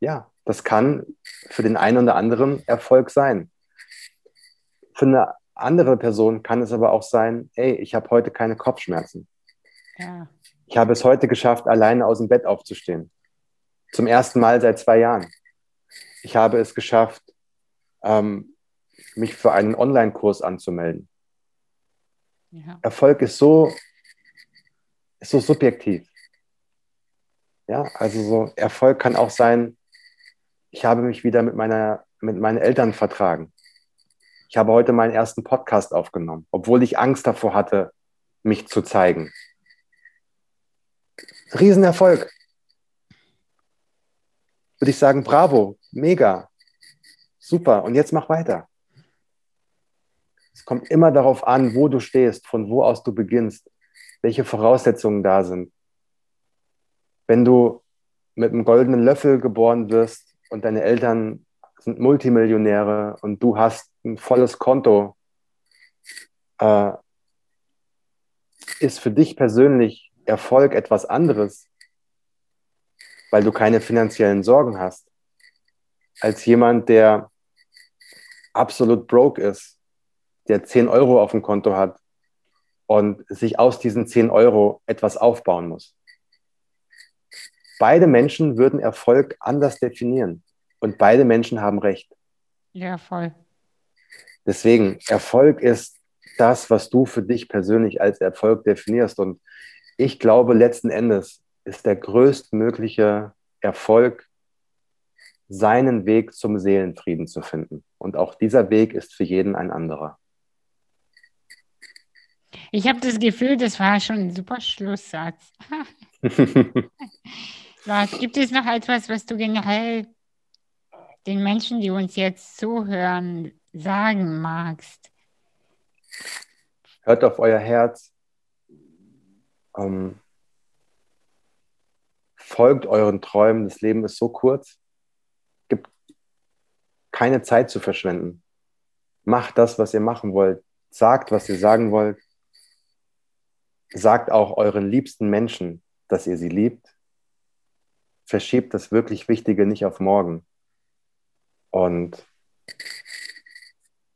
ja, das kann für den einen oder anderen Erfolg sein. Für eine andere Person kann es aber auch sein, ey, ich habe heute keine Kopfschmerzen. Ja. Ich habe es heute geschafft, alleine aus dem Bett aufzustehen. Zum ersten Mal seit zwei Jahren. Ich habe es geschafft, ähm, mich für einen Online-Kurs anzumelden. Ja. Erfolg ist so, ist so subjektiv. Ja, also so Erfolg kann auch sein, ich habe mich wieder mit, meiner, mit meinen Eltern vertragen. Ich habe heute meinen ersten Podcast aufgenommen, obwohl ich Angst davor hatte, mich zu zeigen. Riesenerfolg. Würde ich sagen, bravo, mega, super. Und jetzt mach weiter. Es kommt immer darauf an, wo du stehst, von wo aus du beginnst, welche Voraussetzungen da sind. Wenn du mit einem goldenen Löffel geboren wirst, und deine Eltern sind Multimillionäre und du hast ein volles Konto, äh, ist für dich persönlich Erfolg etwas anderes, weil du keine finanziellen Sorgen hast, als jemand, der absolut broke ist, der 10 Euro auf dem Konto hat und sich aus diesen 10 Euro etwas aufbauen muss. Beide Menschen würden Erfolg anders definieren und beide Menschen haben recht.
Ja, voll.
Deswegen, Erfolg ist das, was du für dich persönlich als Erfolg definierst. Und ich glaube, letzten Endes ist der größtmögliche Erfolg, seinen Weg zum Seelenfrieden zu finden. Und auch dieser Weg ist für jeden ein anderer.
Ich habe das Gefühl, das war schon ein super Schlusssatz. Was, gibt es noch etwas, was du generell den Menschen, die uns jetzt zuhören, sagen magst?
Hört auf euer Herz. Ähm, folgt euren Träumen. Das Leben ist so kurz. Gibt keine Zeit zu verschwenden. Macht das, was ihr machen wollt. Sagt, was ihr sagen wollt. Sagt auch euren liebsten Menschen, dass ihr sie liebt verschiebt das wirklich Wichtige nicht auf morgen. Und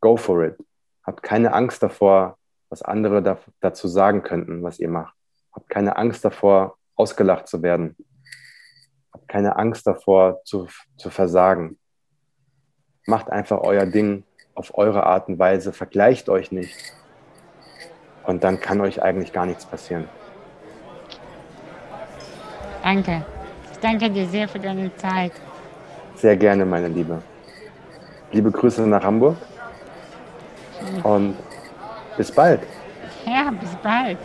go for it. Habt keine Angst davor, was andere da, dazu sagen könnten, was ihr macht. Habt keine Angst davor, ausgelacht zu werden. Habt keine Angst davor, zu, zu versagen. Macht einfach euer Ding auf eure Art und Weise. Vergleicht euch nicht. Und dann kann euch eigentlich gar nichts passieren.
Danke danke dir sehr für deine Zeit.
Sehr gerne, meine Liebe. Liebe Grüße nach Hamburg und bis bald.
Ja, bis bald.